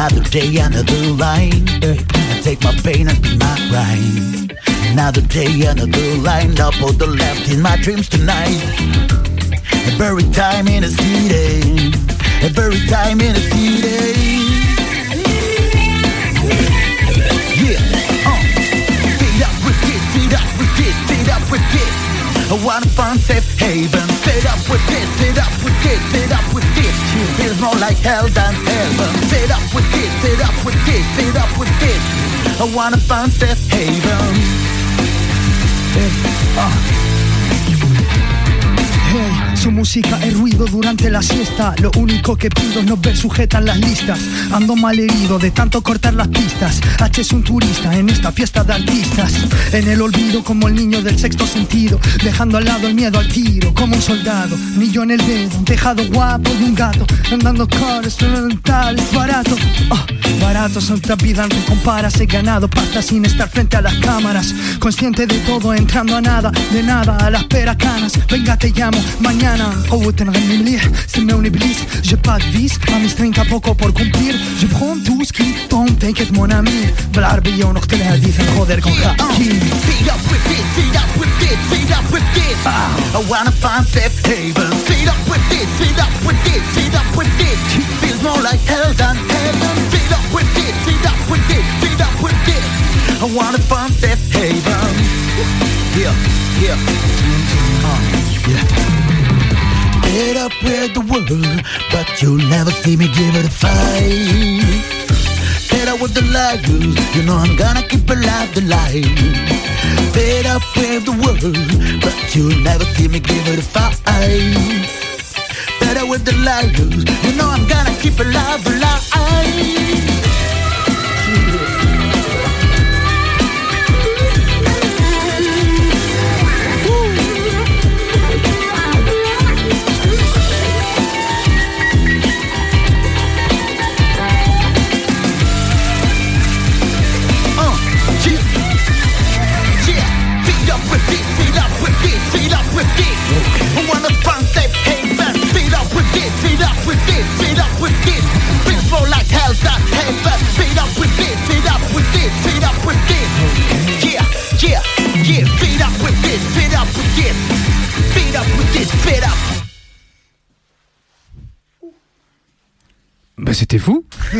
Another day, another line. I take my pain and be my rhyme. Another day, another line. Up all the left in my dreams tonight. Every time in the city. Every time in the city. Yeah, uh. Feed up with this, feed up with this, feed up with this. I want a fun safe haven. Feed up with this, feed up with this, feed up with this. Feels more like hell than heaven. Feed up with this, feed up with this, feed up with this. I want a fun safe haven. Hey, uh. Su música es ruido durante la siesta. Lo único que pido es no ver sujetas las listas. Ando mal herido de tanto cortar las pistas. H es un turista en esta fiesta de artistas. En el olvido como el niño del sexto sentido. Dejando al lado el miedo al tiro como un soldado. Anillo en el dedo, un tejado guapo y un gato. Andando caras, es barato. Ah, barato son vida no comparas. He ganado pasta sin estar frente a las cámaras. Consciente de todo, entrando a nada, de nada, a las peracanas. Venga, te llamo mañana. Oh, تنغني مليح سموني بليس J'ai pas de vice, à mes 30 poco por cumplir. Je prends tout ce qui tombe, t'inquiète mon ami. بالعربية ونقتل الحديث نخوض con Uh, حكي. feed up with this, feed up with this, feed up with this. I wanna find safe haven. Feed up with this, feed up with this, feed up with this. Feels more like hell than heaven. Feed up with this, feed up with this, feed up with this. I wanna find safe haven. Yeah, yeah. Uh, Fed up with the world, but you'll never see me give it a fight. Fed up with the liars, you know I'm gonna keep alive the light. Fed up with the world, but you'll never see me give it a fight. Fed up with the liars, you know I'm gonna keep alive the light.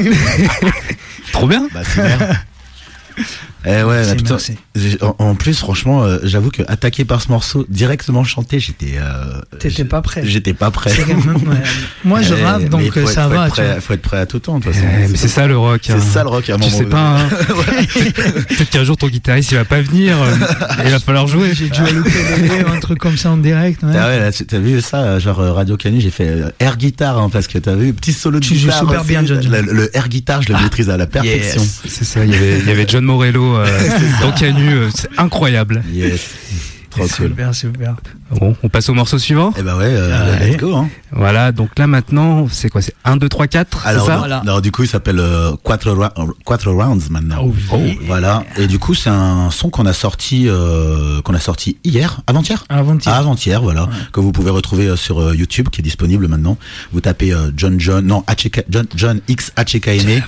Trop bien. Bah, c'est bien. Eh ouais, là, putain, en, en plus, franchement, euh, j'avoue que attaqué par ce morceau, directement chanté, j'étais. euh, T'étais pas prêt. J'étais pas prêt. Même- ouais. Moi, je Eh, rappe, donc faut être- ça faut va. Être tu vois. prêt, faut être prêt à tout temps, de toute façon. Eh, mais c'est ça le rock. C'est hein. ça le rock à un Tu moment sais pas. hein. Peut-être qu'un jour ton guitariste il va pas venir. euh, et il va falloir jouer. J'ai dû louper les un truc comme ça en direct. ouais. Ah ouais, t'as vu ça, euh, genre euh, Radio Canu, j'ai fait euh, air guitare, hein, parce que t'as vu, petit solo de Tu joues super aussi. bien, John. Le, le air guitare, je le maîtrise à la perfection. Yes. C'est ça. Il y avait, il y avait John Morello euh, dans Canu. euh, C'est incroyable. Yes. Trop cool. Super, super. Bon, on passe au morceau suivant? Eh ben ouais, euh, Allez. let's go. Hein. Voilà, donc là maintenant, c'est quoi C'est 1, 2, 3, 4 Alors, c'est ça Voilà. alors du coup, il s'appelle euh, Quattro, Ra- Quattro Rounds maintenant. Oh, oui. Voilà. Et du coup, c'est un son qu'on a sorti, euh, qu'on a sorti hier, avant-hier? Avant-hier. Avant-hier, voilà, que vous pouvez retrouver euh, sur euh, YouTube, qui est disponible maintenant. Vous tapez euh, John John, non, HK, John, John X HKN,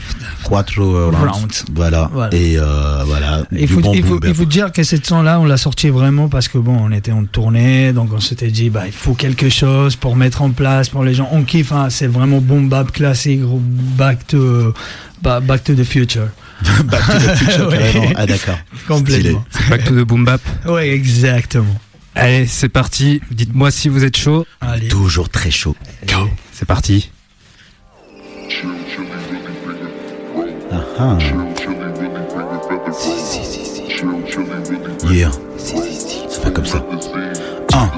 Quattro euh, Rounds. Rounds. Voilà. Voilà. Et euh, voilà. Il du faut, bon il, faut, il faut dire que cette son-là, on l'a sorti vraiment parce que bon, on était en tournée, donc on s'était dit, bah, il faut quelque chose pour mettre en place, pour les gens. On kiffe, hein, c'est vraiment boom bap classique, back to, ba- back to the future. Back to the future, Ouais. carrément. Ah d'accord. Complètement. Back to the boom bap. Oui, exactement. Allez, c'est parti. Dites-moi si vous êtes chaud. Allez. Toujours très chaud. Go. C'est parti. Ah, ah. Yeah. Ça fait comme ça. Un.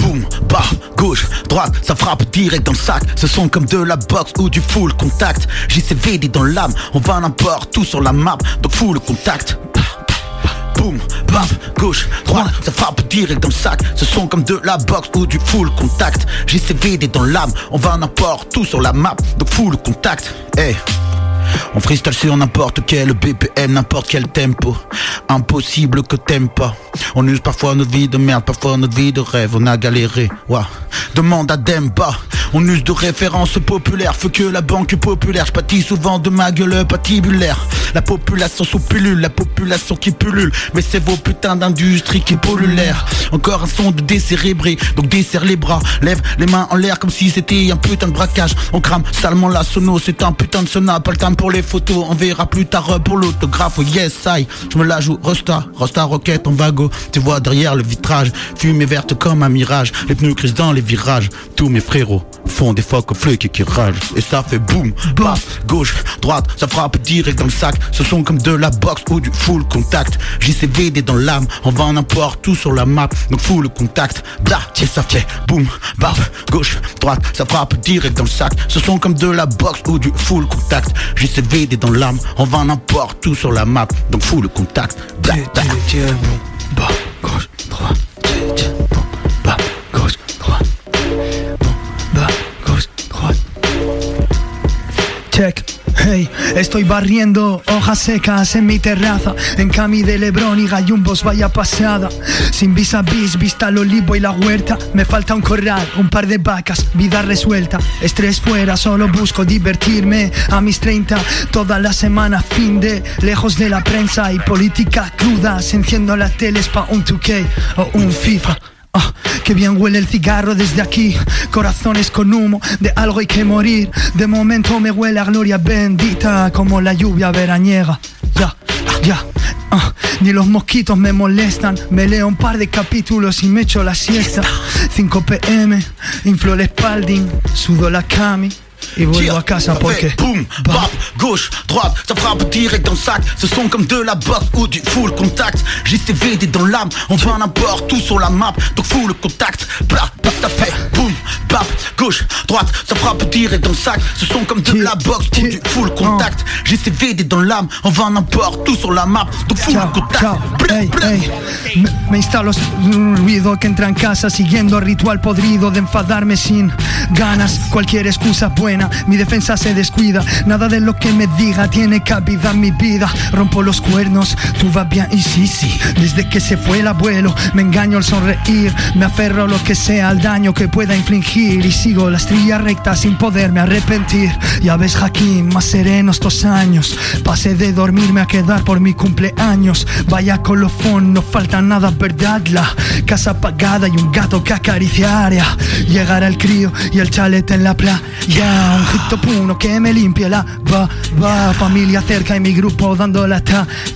Boum, bas, gauche, droite, ça frappe direct dans le sac. Ce sont comme de la boxe ou du full contact. JCVD dans l'âme, on va n'importe où sur la map, donc full contact. Boum, bap, gauche, droite, ça frappe direct dans le sac. Ce sont comme de la boxe ou du full contact. JCVD dans l'âme, on va n'importe où sur la map, donc full contact. Hey. On freestyle sur n'importe quel BPM, n'importe quel tempo. Impossible que t'aimes pas. On use parfois notre vie de merde, parfois notre vie de rêve. On a galéré, ouah. Demande à Demba. On use de références populaires, feu que la banque populaire. Je pâtis souvent de ma gueule patibulaire. La population sous pilule, la population qui pullule. Mais c'est vos putains d'industries qui polluent l'air. Encore un son de décérébré, donc desserre les bras. Lève les mains en l'air comme si c'était un putain de braquage. On crame salement la sono, c'est un putain de sona. Pas le temps pour les photos, on verra plus tard pour l'autographe. Oh yes, I, je me la joue Rosta, Rosta Rocket en vago. Tu vois derrière le vitrage, fumée verte comme un mirage. Les pneus crissent dans les virages. Tous mes frérots font des phoques flics qui ragent. Et ça fait boum, bas, gauche, droite, ça frappe direct dans le sac. Ce sont comme de la boxe ou du full contact. JCVD dans l'âme, on va n'importe où sur la map. Donc full contact, bla, tiens, ça fait boum, bas, gauche, droite, ça frappe direct dans le sac. Ce sont comme de la boxe ou du full contact. JCVD dans l'âme, on va n'importe où sur la map. Donc full contact, bla, bla. Bas, gauche, droite. Bas, gauche, droite. Bas, gauche, droite. Check. Hey, estoy barriendo hojas secas en mi terraza. En cami de Lebron y gallumbos vaya pasada Sin vis a vis, vista el olivo y la huerta. Me falta un corral, un par de vacas, vida resuelta. Estrés fuera, solo busco divertirme. A mis 30, toda la semana fin de. Lejos de la prensa y política crudas Enciendo la tele pa' un 2K o un FIFA Ah, que bien huele el cigarro desde aquí. Corazones con humo, de algo hay que morir. De momento me huele a gloria bendita, como la lluvia veraniega. Ya, ya. ah, ni los mosquitos me molestan. Me leo un par de capítulos y me echo la siesta. 5 pm, inflo el Spalding, sudo la cami a casa ça porque. fait Boum, bap, gauche, droite, ça frappe direct dans le sac. Ce sont comme de la boxe ou du full contact. JCVD dans l'âme, on va n'importe où sur la map. Donc full contact, bla, bla, ça fait boum, bap, gauche, droite, ça frappe direct dans le sac. Ce sont comme de la boxe ou tire, du full contact. JCVD dans l'âme, on va n'importe où sur la map. Donc full Chao, contact. chao, Bla, ey, bla. ey. Me, me instalo un ruido que entra en casa siguiendo el ritual podrido de enfadarme sin ganas. Cualquier excusa buena, mi defensa se descuida. Nada de lo que me diga tiene cabida en mi vida. Rompo los cuernos, tú vas bien y sí, sí. Desde que se fue el abuelo, me engaño al sonreír. Me aferro a lo que sea al daño que pueda infligir. Y sigo la estrella recta sin poderme arrepentir. Ya ves, Jaquín, más sereno estos años. Pasé de dormirme a quedar por mi cumpleaños. Vaya colofón, no falta nada, verdad. La casa apagada y un gato que acariciar. Llegará el crío y el chalet en la playa. Un grito puno que me limpie la va, va. Familia cerca y mi grupo dando la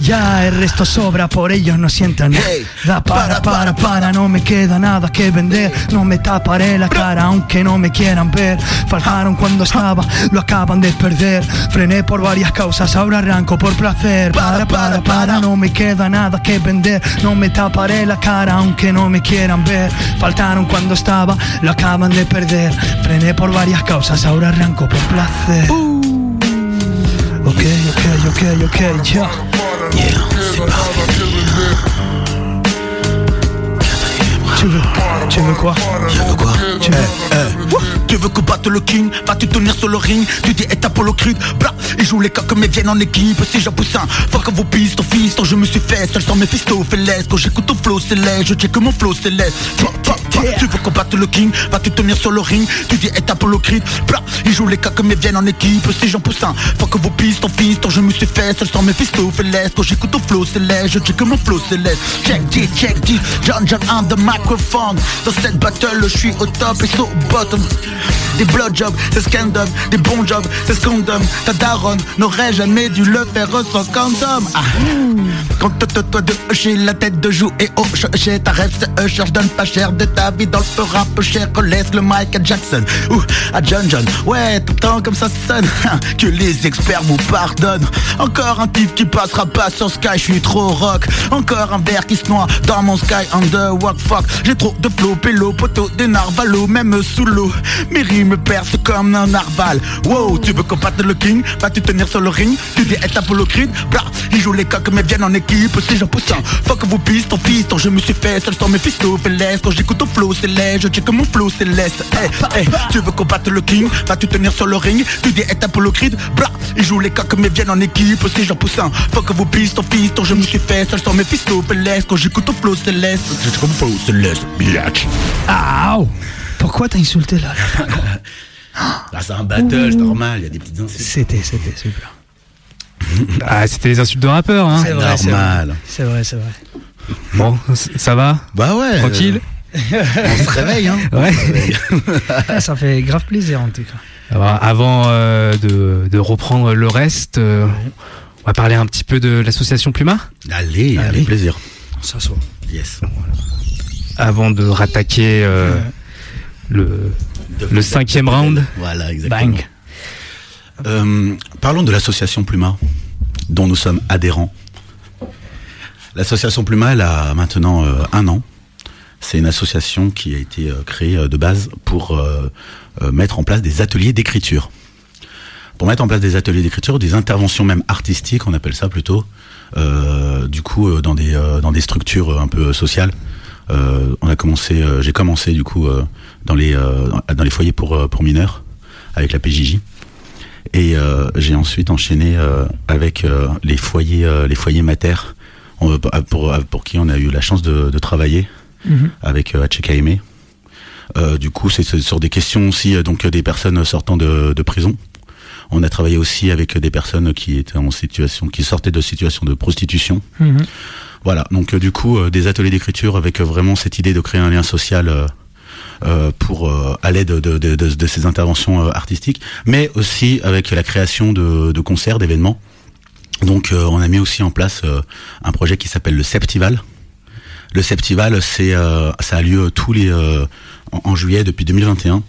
ya El resto sobra, por ello no sientan nada. Para, para, para, no me queda nada que vender. No me taparé la cara aunque no me quieran ver. Faltaron cuando estaba, lo acaban de perder. Frené por varias causas, ahora arranco por placer. Para, para, para, no me queda nada que vender. No me taparé la cara aunque no me quieran ver. Faltaron cuando estaba, lo acaban de perder. Frené por varias causas, ahora arranco por placer. Ok, ok, ok, ok, ya. To the, Tu veux quoi Je veux quoi Tu veux Tu veux combattre le king, vas-tu tenir sur le ring? Tu dis est Apollo Creed, bla Ils jouent les cas comme ils viennent en équipe. Si un fuck vos pistes, fils Je me suis fait seul sans mes fistos, fais l'aise Quand j'écoute ton flow céleste, je check mon flow céleste toi, Tu veux combattre le king, vas-tu tenir sur le ring? Tu dis est Apollo Creed, bla Ils jouent les cas comme ils viennent en équipe. Si j'en pousse un fuck vos pistes, fils Je me suis fait seul sans mes fistos, fais l'aise Quand j'écoute ton flow céleste, je check mon flow céleste Check this, check this, John John on the microphone. Dans cette battle, je suis au top et so bottom des blowjobs, c'est scandum, des bons jobs, c'est scandum Ta daronne n'aurait jamais dû le faire sans condom ah. Quand toi de j'ai la tête de joue et oh j'ai ta rêve c'est cherche donne pas cher. De ta vie dans le rap cher laisse le mic à Jackson. Ou à John John. Ouais tout le temps comme ça sonne. Que les experts vous pardonnent. Encore un type qui passera pas sur Sky Je suis trop rock. Encore un verre qui se noie dans mon Sky Under walk fuck J'ai trop de flow pélo poteau des narvalos Même sous l'eau Mes rimes percent comme un narval. Wow tu veux combattre le king? Vas-tu tenir sur le ring? Tu dis être Apollo Creed Blah Ils jouent les coques mais viennent en équipe Si j'en pousse un. Fuck vous piste en piston Je me suis fait seul sans mes fistos l'aise quand j'écoute ton flow céleste Je check mon flow céleste hey, hey, Tu veux combattre le king? Vas-tu tenir sur le ring? Tu dis être Apollo Creed Blah Ils jouent les coques mais viennent en équipe Si j'en pousse un. Fuck vous piste en piston Je me suis fait seul sans mes fistos l'aise quand j'écoute ton flow céleste Je check mon flow céleste Bitch Ah Pourquoi t'as insulté là Ah, c'est un battle, c'est normal, il y a des petites insultes. C'était, c'était super. Ah, c'était les insultes de rappeurs, hein. C'est vrai, c'est normal. C'est vrai, c'est vrai. Bon, ça va? Bah ouais. Tranquille? euh, on se réveille, hein. Ouais. Ah, ça fait grave plaisir en tout cas. Alors, avant euh, de, de reprendre le reste, euh, on va parler un petit peu de l'association Pluma? Allez, Allez. avec plaisir. On s'assoit. Yes. avant de rattaquer euh, le, le cinquième round. Voilà, exactement. Bang. Euh, parlons de l'association Pluma, dont nous sommes adhérents. L'association Pluma, elle a maintenant euh, un an. C'est une association qui a été euh, créée de base pour mettre en place des ateliers d'écriture. Pour mettre en place des ateliers d'écriture, des interventions même artistiques, on appelle ça plutôt, du coup dans des dans des structures un peu sociales. Euh, on a commencé, euh, j'ai commencé du coup euh, dans les euh, dans les foyers pour pour mineurs avec la PJJ. Et euh, j'ai ensuite enchaîné euh, avec euh, les foyers, euh, les foyers mater, on- pour, pour qui on a eu la chance de, de travailler Mhm. avec euh, HKM. Euh, du coup, c'est sur des questions aussi, donc des personnes sortant de, de prison. On a travaillé aussi avec des personnes qui étaient en situation, qui sortaient de situations de prostitution. Mhm. Voilà, donc euh, du coup euh, des ateliers d'écriture avec euh, vraiment cette idée de créer un lien social pour à l'aide de, de, ces interventions artistiques, mais aussi avec la création de, concerts, d'événements. Donc on a mis aussi en place un projet qui s'appelle le Septival. Le Septival, c'est ça a lieu tous les en juillet depuis 2021.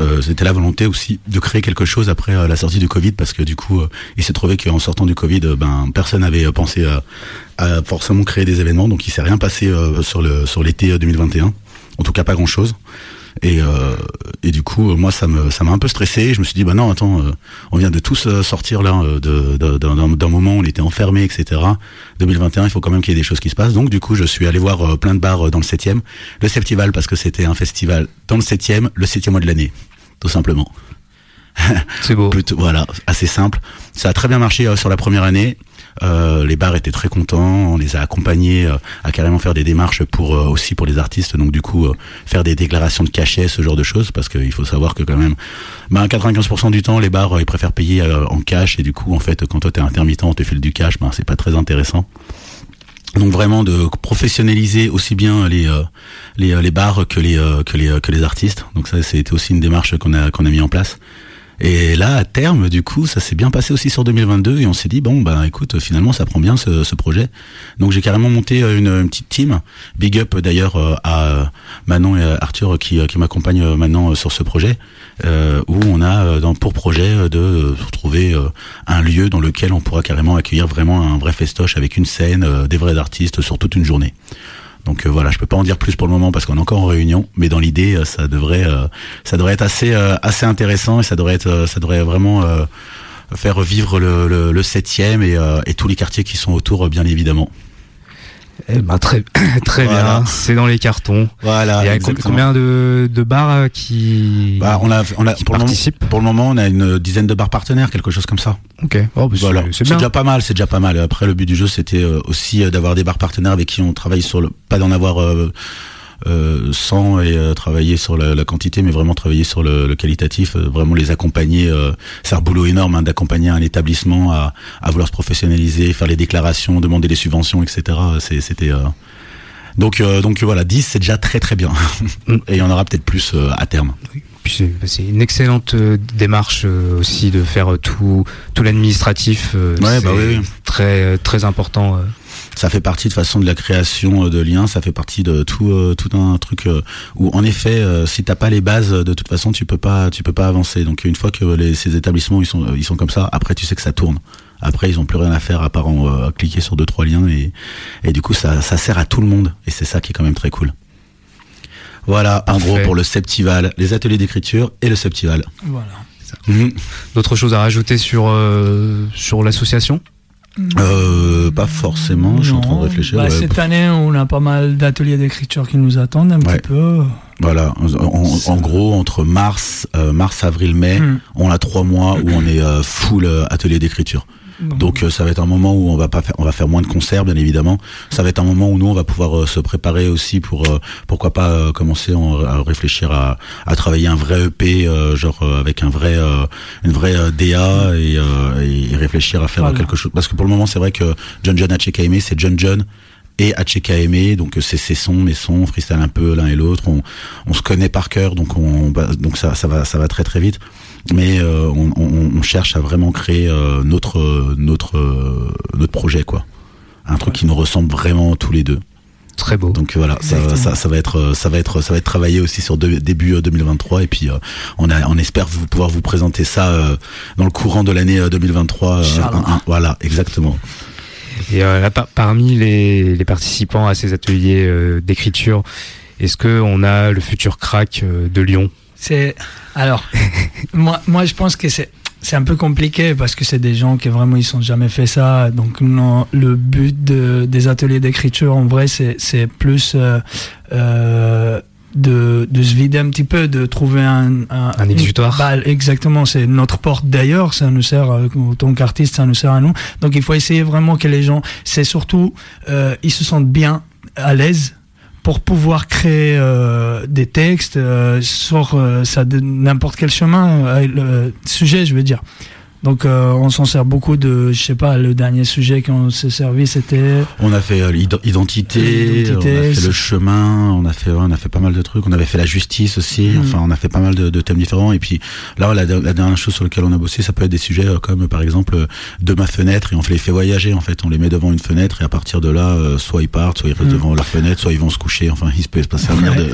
Euh, C'était la volonté aussi de créer quelque chose après euh, la sortie du Covid parce que du coup euh, il s'est trouvé qu'en sortant du Covid euh, ben personne n'avait pensé à, forcément créer des événements. Donc il s'est rien passé sur le sur l'été euh, 2021 en tout cas pas grand chose et, et du coup moi ça me ça m'a un peu stressé. Je me suis dit bah non attends on vient de tous sortir là d'un moment où on était enfermé etc 2021 il faut quand même qu'il y ait des choses qui se passent. Donc du coup je suis allé voir plein de bars dans le 7e le Septival parce que c'était un festival dans le 7e le 7e mois de l'année tout simplement C'est beau. Plutôt, voilà, assez simple. Ça a très bien marché euh, sur la première année. Euh, les bars étaient très contents. On les a accompagnés euh, à carrément faire des démarches pour euh, aussi pour les artistes. Donc du coup, euh, faire des déclarations de cachet, ce genre de choses, parce qu'il faut savoir que quand même, ben 95% du temps, les bars euh, ils préfèrent payer euh, en cash et du coup, en fait, quand toi t'es intermittent, on te file du cash, ben c'est pas très intéressant. Donc vraiment de professionnaliser aussi bien les euh, les, euh, les bars que les euh, que les que les artistes. Donc ça c'était aussi une démarche qu'on a qu'on a mis en place. Et là à terme du coup ça s'est bien passé aussi sur 2022 et on s'est dit bon bah écoute finalement ça prend bien ce, projet. Donc j'ai carrément monté une, petite team. Big up d'ailleurs à Manon et Arthur qui qui m'accompagnent maintenant sur ce projet euh, où on a euh, dans, pour projet euh, de trouver un lieu dans lequel on pourra carrément accueillir vraiment un vrai festoche avec une scène, des vrais artistes sur toute une journée. Donc voilà, je peux pas en dire plus pour le moment parce qu'on est encore en réunion, mais dans l'idée, ça devrait, ça devrait être assez, assez intéressant et ça devrait être, ça devrait vraiment faire vivre le, septième et, tous les quartiers qui sont autour, bien évidemment. Eh ben, très très Voilà. bien, c'est dans les cartons. Voilà. Il y a exactement. combien de, de bars euh, qui, Bah, on a, on a qui pour, le moment, pour le moment, on a une dizaine de bars partenaires, quelque chose comme ça. Ok, oh, bah, c'est- Voilà, déjà pas mal, c'est déjà pas mal. Après, le but du jeu, c'était euh, aussi euh, d'avoir des bars partenaires avec qui on travaille sur le, pas d'en avoir euh, euh, 100 et euh, travailler sur la, la quantité, mais vraiment travailler sur le, le qualitatif, euh, vraiment les accompagner. euh, c'est un boulot énorme hein, d'accompagner un établissement à, à vouloir se professionnaliser, faire les déclarations, demander des subventions, etc. C'est- C'était euh, donc euh, donc voilà, 10 c'est déjà très très bien. Mm. et il y en aura peut-être plus euh, à terme. Puis c'est c'est une excellente euh, démarche euh, aussi de faire euh, tout tout l'administratif. euh, Ouais, c'est bah oui, oui. Très euh, très important. Ça fait partie de façon de la création euh, de liens, ça fait partie de tout euh, tout un truc euh, où en effet si t'as pas les bases de toute façon tu peux pas tu peux pas avancer. Donc une fois que les, ces établissements ils sont ils sont comme ça, après tu sais que ça tourne. Après ils ont plus rien à faire à part en, euh, cliquer sur deux trois liens et et du coup ça ça sert à tout le monde et c'est ça qui est quand même très cool. Voilà, en gros pour le Septival, les ateliers d'écriture et le Septival. Voilà. Mhm. D'autres choses à rajouter sur euh, sur l'association? Euh, pas forcément, je suis en train de réfléchir. Bah, ouais. cette année, on a pas mal d'ateliers d'écriture qui nous attendent un Ouais. petit peu. Voilà, en, en- en gros entre mars, euh, mars, avril, mai, Hmm. on a trois mois où on est euh, full euh, atelier d'écriture. Donc euh, ça va être un moment où on va pas faire, on va faire moins de concerts bien évidemment. Ça va être un moment où nous on va pouvoir euh, se préparer aussi pour euh, pourquoi pas euh, commencer en- à réfléchir à, à travailler un vrai EP euh, genre euh, avec un vrai euh, une vraie DA et, euh, et réfléchir à faire Voilà. quelque chose parce que pour le moment c'est vrai que John John HKM c'est John John et HKM donc euh, c'est ses sons mes sons on freestyle un peu l'un et l'autre. On, on se connaît par cœur donc on bah, donc ça ça va ça va très très vite. Mais euh, on, on, on cherche à vraiment créer euh, notre notre notre projet quoi. Un truc qui nous ressemble vraiment tous les deux. Très beau. donc voilà ça, ça, ça va être ça va être ça va être travaillé aussi sur de- début euh, 2023 et puis euh, on a on espère vous pouvoir vous présenter ça euh, dans le courant de l'année euh, 2023 euh, Inch'Allah. un- un- voilà exactement Et euh, là, par- parmi les, les participants à ces ateliers euh, d'écriture, est-ce que on a le futur crack euh, de Lyon? C'est alors moi moi je pense que c'est c'est un peu compliqué parce que c'est des gens qui vraiment ils sont jamais fait ça. Donc non le but de, des ateliers d'écriture en vrai c'est c'est plus euh, euh, de, de se vider un petit peu, de trouver un, Un exutoire. Bah, exactement, c'est notre porte d'ailleurs, ça nous sert, euh, en tant qu'artiste, ça nous sert à nous. Donc il faut essayer vraiment que les gens, c'est surtout, euh, ils se sentent bien, à l'aise, pour pouvoir créer euh, des textes euh, sur euh, ça n'importe quel chemin, euh, le sujet, je veux dire. Donc euh, on s'en sert beaucoup de, je sais pas, le dernier sujet qu'on s'est servi, c'était On a fait euh, l'id- identité, L'identité, on a fait le chemin, on a fait, on a fait pas mal de trucs. On avait fait la justice aussi. Mhm. Enfin, on a fait pas mal de, de thèmes différents. Et puis là, la, la dernière chose sur laquelle on a bossé, ça peut être des sujets euh, comme par exemple euh, de ma fenêtre et on les fait voyager. En fait, on les met devant une fenêtre et à partir de là, euh, soit ils partent, soit ils restent Mhm. devant leur fenêtre, soit ils vont se coucher. Enfin, il se peut se passer un milliard de,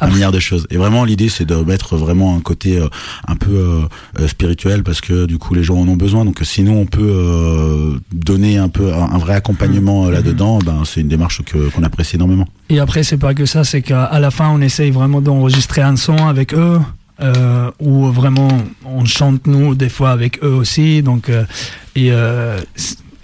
un milliard de choses. Et vraiment, l'idée, c'est de mettre vraiment un côté un peu spirituel parce que du coup, les gens en ont besoin. Donc, sinon, on peut euh, donner un peu un, un vrai accompagnement euh, là-dedans. Ben, c'est une démarche que qu'on apprécie énormément. Et après, c'est pas que ça, c'est qu'à la fin, on essaye vraiment d'enregistrer un son avec eux, euh, où vraiment on chante nous des fois avec eux aussi. Donc, euh, et euh,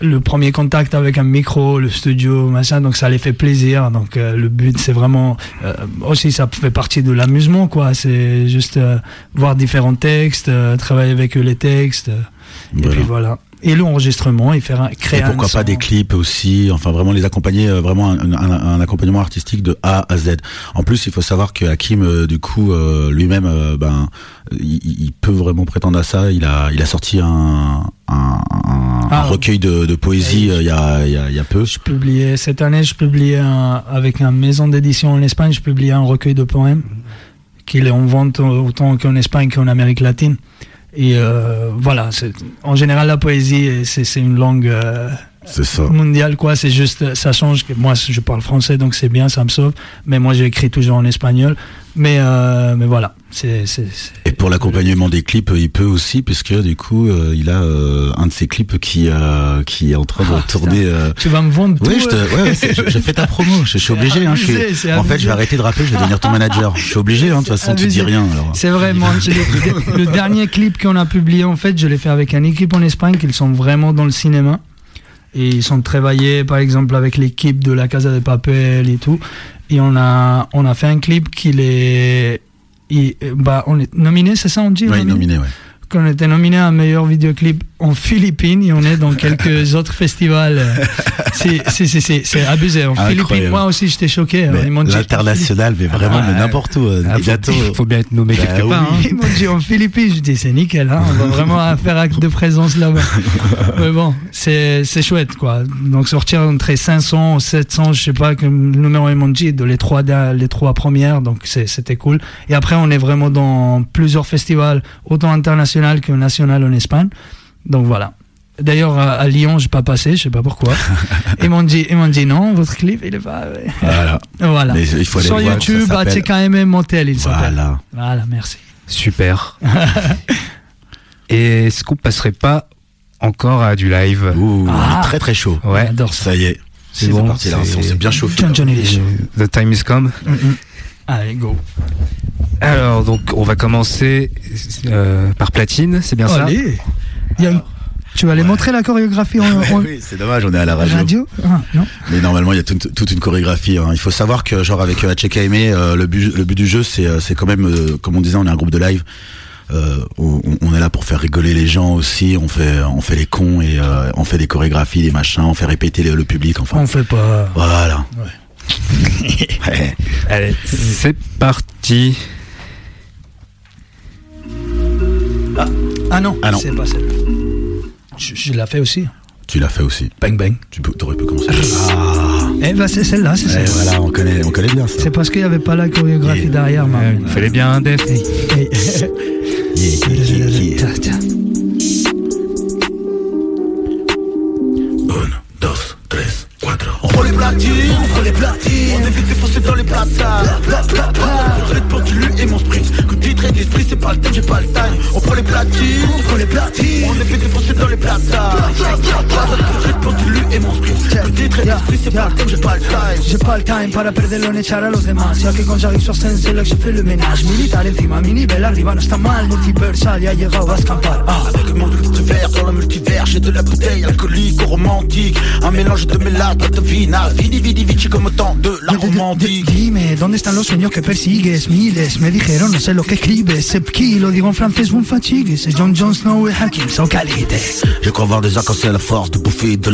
le premier contact avec un micro, le studio, machin, donc ça les fait plaisir. Donc euh, le but, c'est vraiment euh, aussi ça fait partie de l'amusement, quoi. C'est juste euh, voir différents textes, travailler avec eux les textes, euh, et Voilà. puis voilà. Et l'enregistrement, et faire un, créer Et pourquoi un pas des clips aussi, enfin vraiment les accompagner, euh, vraiment un, un- un accompagnement artistique de A à Z. En plus, il faut savoir que Hakim, euh, du coup, euh, lui-même, ben, il, il peut vraiment prétendre à ça. Il a, il a sorti un, Ah. recueil de, de poésie il y, a, il y, a, il y a peu. Je publiais cette année, je publiais un, avec une maison d'édition en Espagne, je publiais un recueil de poèmes qu'il est en vente autant qu'en Espagne qu'en Amérique latine. Et euh, voilà, en général la poésie c'est une langue euh, ça. mondiale quoi. C'est juste ça change moi je parle français donc c'est bien, ça me sauve. Mais moi j'ai écrit toujours en espagnol. Mais euh, mais voilà, c'est Et pour l'accompagnement des clips, il peut aussi, puisque du coup, euh, il a euh, un de ses clips qui, qui est en train de Ah, tourner. Tu vas me vendre tout. Oui, je, te, ouais, je, je fais ta promo, je, je suis obligé. Hein, je suis- abusé, c'est en fait, je vais arrêter de rapper, je vais devenir ton manager. Je suis obligé, hein, de toute façon, tu dis rien. C'est l'ai- le dernier clip qu'on a publié en fait, je l'ai fait avec une équipe en Espagne qui sont vraiment dans le cinéma Et ils sont travaillés, par exemple, avec l'équipe de la Casa de Papel et tout. Et on a, on a fait un clip qui est. il- bah, on est nominé, c'est ça, on dit Oui, nominé, ouais. qu'on était nominé à un meilleur vidéoclip en Philippines et on est dans quelques autres festivals. C'est- C'est c'est- c'est- c'est abusé. En Incroyable. Philippines, moi aussi, j'étais choqué. Dit- L'international, mais vraiment, mais ouais. n'importe où. euh, Ah, et faut, bien être nommé Bah quelque oui. part. hein. Ils m'ont dit en Philippines, je dis c'est nickel, hein, on va vraiment faire acte de présence là-bas. Mais bon, c'est c'est chouette quoi. Donc sortir entre 500 et 700, je sais pas, comme le numéro ils m'ont dit, de les trois, les trois premières, donc c'était cool. Et après, on est vraiment dans plusieurs festivals, autant international que national en Espagne. Donc voilà. D'ailleurs, à, à Lyon, je pas passé, je sais pas pourquoi. Ils m'ont dit, ils m'ont dit non, votre clip, il est pas. Voilà. Voilà. Mais il faut aller Sur voir, YouTube, ça à TKMM Montel, il s'appelle. Voilà. Voilà, merci. Super. Et est-ce qu'on passerait pas encore à du live Ouh, Ah. très très chaud. Ouais. J'adore ça. Ça y est. C'est C'est bon, parti là. On s'est bien chauffé. John Johnny. The time is come. Allez, go. Alors, donc, on va commencer euh, par platine, c'est bien ça? Allez. Il y a une- Tu vas aller montrer la chorégraphie en, en Oui, c'est dommage, on est à la radio. radio Ah, non Mais normalement, il y a toute, toute une chorégraphie. hein. Il faut savoir que, genre, avec euh, HKM, euh, le, but, le but du jeu, c'est euh, quand même, euh, comme on disait, on est un groupe de live. Euh, on, on est là pour faire rigoler les gens aussi. On fait, on fait les cons et euh, on fait des chorégraphies, des machins. On fait répéter le, le public. Enfin, On fait pas. voilà. Ouais. Allez, c'est parti. Ah non, Ah non. c'est pas celle Je, je l'ai fait aussi. tu l'as fait aussi. Bang bang. Tu peux, aurais pu commencer. Ah. Eh ben c'est celle-là, c'est Ouais, celle-là. voilà, on connaît, on connaît bien ça. C'est parce qu'il n'y avait pas la chorégraphie Yeah. derrière, ma Euh, Il fallait bien un def. Hey. Yeah, yeah. On prend les platines, on prend les platines On évite de foncer dans les platanes pas le thème, j'ai pas le time. On prend les platines, on prend les platines. On évite de foncer dans les platanes et mon Coup de titre et d'esprit c'est pas le thème, j'ai pas le time J'ai pas le time para perderlo en echar a los demás. Ya que con Javi Sosten c'est là que je fais le ménage Militar encima, mi nivel arriba no está mal. Multiversal, ya ha llegado a escapar ah. Avec mon multivers dans le multivers. J'ai de la bouteille alcoolique au romantique. Un mélange de mélange de vina. Vini vidi vici comme autant de la romantique. Dime, ¿dónde están los sueños que persigues? Miles me dijeron, no sé lo que escribes. Sepki, lo digo en francés, un fatigues C'est John Jon Snow et Hakim, so qualité Je crois voir des arcs-en-ciel à force de bouffer de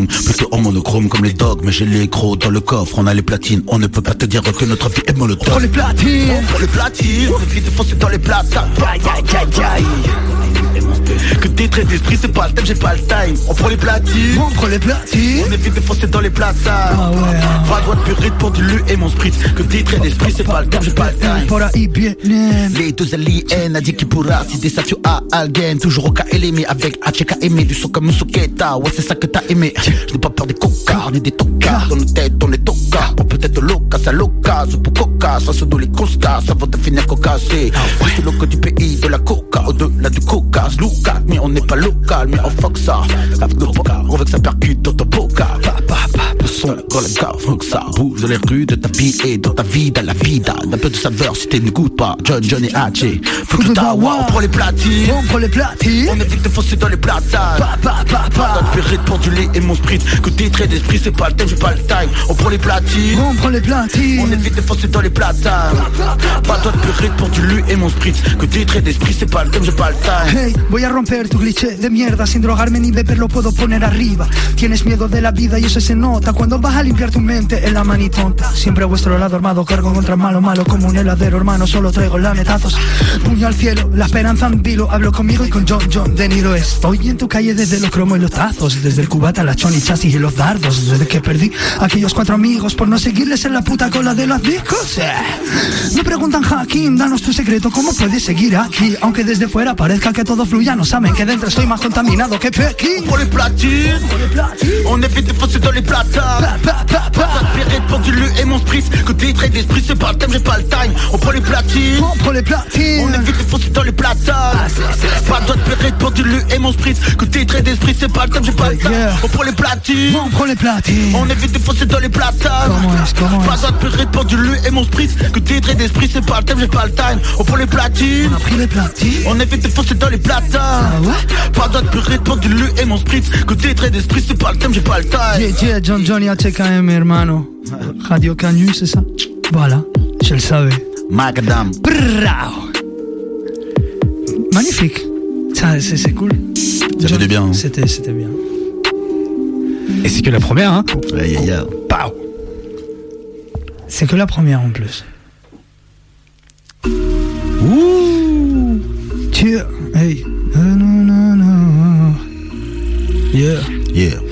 Plutôt en monochrome comme les dogs Mais j'ai les gros dans le coffre. On a les platines On ne peut pas te dire que notre vie est molotov. Pour les platines. On prend les platines. On évite de foncer dans les platanes Aïe aïe aïe aïe Que des traits d'esprit c'est pas le thème J'ai pas le time. On prend les platines. On prend les platines. On évite de foncer dans les platanes Ah ouais, ah. Pas droit de purite pour du lu et mon spritz. Que des traits d'esprit c'est pas le thème J'ai pas le time. Vienen les deux aliens a dit qu'il pourra si des satio à Algen. Toujours au KLM mais avec HKM Du son comme un souketa Ouais c'est ça que t'as aimé. Je n'ai pas peur des cocards ni des tocards. Dans nos têtes on est tocards. Pour peut-être loca ça loca pour coca Ça se doit les costas Ça va devenir cocassé. C'est le du pays de la coca Au-delà du coca Mais on n'est pas local Mais on fuck ça. Avec nos On veut que ça percute dans ton son dans la gare Faut que ça bouge dans les rues de ta vie Et dans ta vie dans la vida. D'un peu de saveur si tu n'écoutes pas John, John et Haché Foutu d'awa On prend les platines. On prend les platines. On évite de foncer dans les platanes. Pa, pa, pa, Pas pa. pour du lait et mon spritz Que des traits d'esprit c'est pas le thème, j'ai pas le time. On prend les platines. On prend les on platines évite de foncer dans les platanes. Pas de purée pour du lu et mon spritz Que des traits d'esprit c'est pas le thème, j'ai pas le time. Hey, voy a romper tu cliché de mierda Sin drogarme ni beber lo puedo poner arriba. Tienes miedo de la vida y eso se nota Cuando vas a limpiar tu mente en la manitonta Siempre a vuestro lado armado Cargo contra el malo, malo como un heladero Hermano, solo traigo lametazos Puño al cielo, la esperanza en vilo. Hablo conmigo y con John John De Niro. Estoy en tu calle desde los cromos y los tazos Desde el cubata, la choni, chasis y los dardos Desde que perdí aquellos cuatro amigos Por no seguirles en la puta cola de los discos. Me preguntan, Hakim, danos tu secreto ¿Cómo puedes seguir aquí? Aunque desde fuera parezca que todo fluya No saben que dentro estoy más contaminado que Pekín. Prend les platines On de foncer dans les platanes Pa, pa, pa, Pas pa. de pour du lu et mon spritz. Côté trade d'esprit c'est pas le thème j'ai pas le time On prend les platines. On prend les platines. On évite de foncer dans les platanes. Pas de de pérette pour du lu et mon spritz. Côté trade d'esprit c'est pas le thème j'ai pas le time. On prend les platines. On prend les platines. On évite de foncer dans les platanes. Pas de pérette pour du lu et mon spritz. Côté trade d'esprit c'est pas le thème j'ai pas le time On prend les platines. On pris les platines. On évite de foncer dans les platanes. Ah Pas d'autre purée pour du lu et mon spritz. Côté trait d'esprit c'est pas le thème j'ai pas le time Yeah, yeah, John Johnny HKM, hermano. Radio Canu, c'est ça Voilà, je le savais. Macadam. Bravo. Magnifique. Ça, c'est c'est cool. Ça fait du bien, hein. C'était c'était bien. Et c'est que la première, hein Aïe, aïe, aïe. Pow. C'est que la première en plus. Ouh. Tiens, hey. Yeah. Yeah.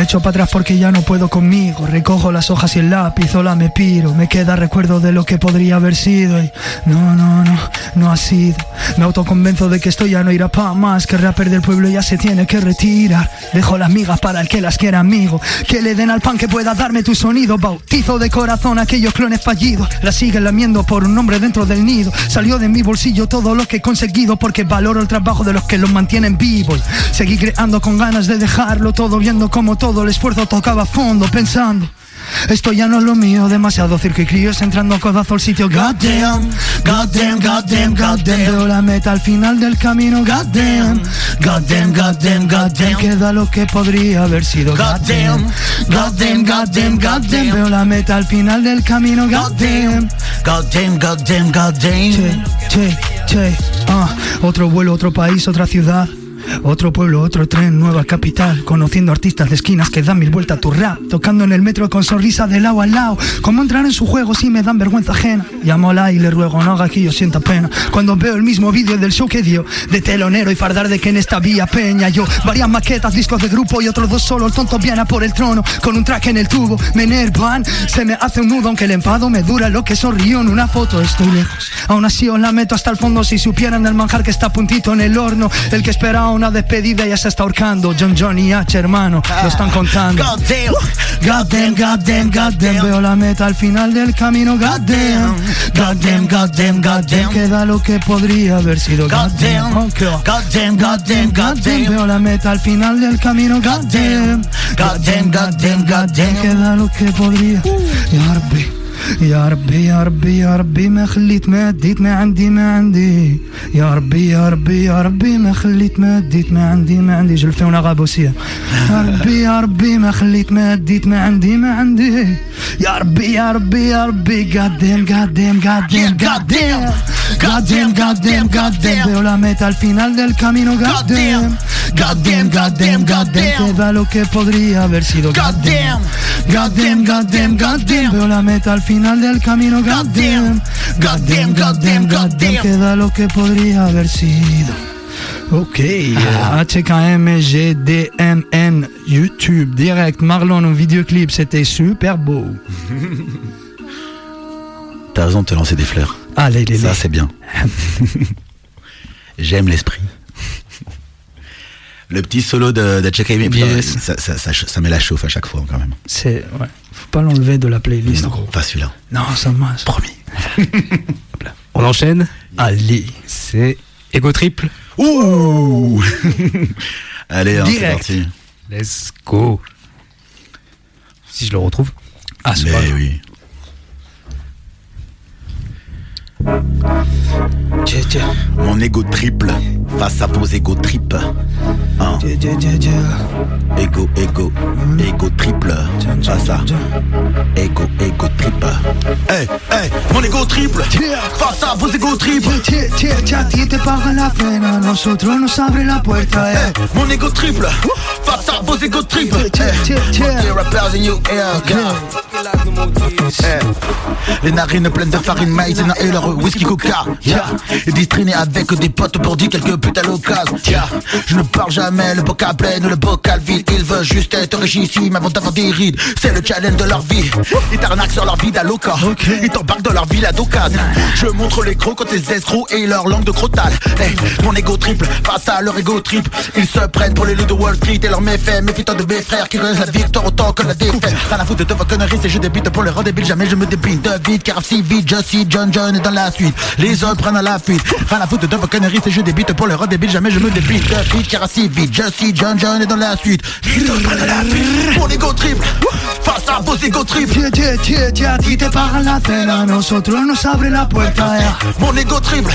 Me echo para atrás porque ya no puedo conmigo. Recojo las hojas y el lápiz, hola me piro. Me queda recuerdo de lo que podría haber sido. Y no, no, no, no ha sido. Me autoconvenzo de que esto ya no irá pa' más. Que el rapper del pueblo ya se tiene que retirar. Dejo las migas para el que las quiera amigo. Que le den al pan que pueda darme tu sonido. Bautizo de corazón a aquellos clones fallidos. La siguen lamiendo por un nombre dentro del nido. Salió de mi bolsillo todo lo que he conseguido porque valoro el trabajo de los que los mantienen vivos. Seguí creando con ganas de dejarlo todo, viendo como todo el esfuerzo tocaba fondo, pensando. Esto ya no es lo mío, demasiado circo y críos entrando a codazo al sitio. Goddamn, goddamn, goddamn, goddamn. Veo la meta al final del camino. Goddamn, goddamn, goddamn, goddamn. Queda lo que podría haber sido. Goddamn, goddamn, goddamn, goddamn. Veo la meta al final del camino. Goddamn. Goddamn, goddamn, goddamn Che, che, che, ah, otro vuelo, otro país, otra ciudad. Otro pueblo, otro tren, nueva capital. Conociendo artistas de esquinas que dan mil vueltas a tu rap. Tocando en el metro con sonrisa de lado a lado. Como entrar en su juego si me dan vergüenza ajena. Llamo a la y le ruego no haga que yo sienta pena. Cuando veo el mismo vídeo del show que dio De telonero y fardar de que en esta vía peña Yo, varias maquetas, discos de grupo y otros dos solo. El tonto viene a por el trono con un track en el tubo. Me enervan, se me hace un nudo Aunque el enfado me dura lo que sonrío en una foto. Estoy lejos, aún así os la meto hasta el fondo Si supieran del manjar que está puntito en el horno. El que espera una despedida ya se está ahorcando. John Johnny H, hermano, lo están ah, contando. God damn, God damn, God damn, Veo la meta al final del camino. God damn, God damn, God damn, God damn. Queda lo que podría haber sido. God damn, God damn, God damn, Veo la meta al final del camino. God damn, God damn, God damn, God damn. Queda lo que podría. Uh. Yarbe. يا ربي يا ربي يا ربي ما خليت ما ديت ما عندي ما عندي. يا ربي يا ربي يا ربي ما خليت ما ديت ما عندي ما عندي. جلفونا غابوسية يا ربي يا ربي ما خليت ما ديت ما عندي ما عندي. يا ربي يا ربي يا ربي قدام قدام قدام قدام قدام قدام قدام قدام ولا ميت الفينال ديال كامينو قدام قدام قدام قدام قدام قدام قدام قدام قدام قدام قدام قدام قدام قدام قدام قدام قدام قدام قدام del camino God damn God damn God damn God damn Queda lo que podría haber sido Ok, HKM, GDMN, YouTube, direct, Marlon au vidéoclip, c'était super beau. T'as raison de te lancer des fleurs. Allez, les Ça, c'est bien. J'aime l'esprit. Le petit solo de, de Check Yes. ça, ça, ça, ça met la chauffe à chaque fois quand même. C'est, ouais pas l'enlever de la playlist. Non, pas celui-là. Non, ça masse. Promis. On enchaîne Allez. C'est Ego Triple. Ouh Allez, hein, c'est parti. Let's go. Si je le retrouve. Ah, c'est vrai. oui. Mon ego triple face à vos ego tripes. 1. Ego, ego, hmm. ego triple. Pas ça. Ego, ego triple. Hey, hey, mon ego triple. Face a vos ego triple. Si a ti te pagan la pena, nosotros nos abre la puerta. Eh. Hey, mon ego triple. Face a vos ego triple. Les narines pleines de farine, maïs et leur whisky coca. Yeah. Et distriné avec des potes pour dire quelques putes à l'occasion. Je ne parle jamais jamais le bocal plein ou le bocal vide. Ils veulent juste être richissime avant d'avoir des rides. C'est le challenge de leur vie. Ils t'arnaquent sur leur vie d'aloca. Ils t'embarquent dans leur villa d'occasion. Je montre les crocs contre les escrocs et leur langue de crotal. Hey, mon ego triple face à leur ego trip. Ils se prennent pour les loups de Wall Street et leurs méfaits. Méfie-toi de mes frères qui connaissent la victoire autant que la défaite. Rien à foutre de vos conneries, c'est je débute pour les rendre débiles. Jamais je me débite de vite car si vite, je suis John John est dans la suite. Les autres prennent à la fuite. Rien à foutre de vos conneries, c'est je débute pour les rendre débiles. Jamais je me débite de vite car si vite, je suis John John est dans la suite. Mon ego triple face à vos ego triples. Tie, tie, tie, tie, a ti te pagan la cena, a nosotros nos abre la puerta. eh. Mon ego triple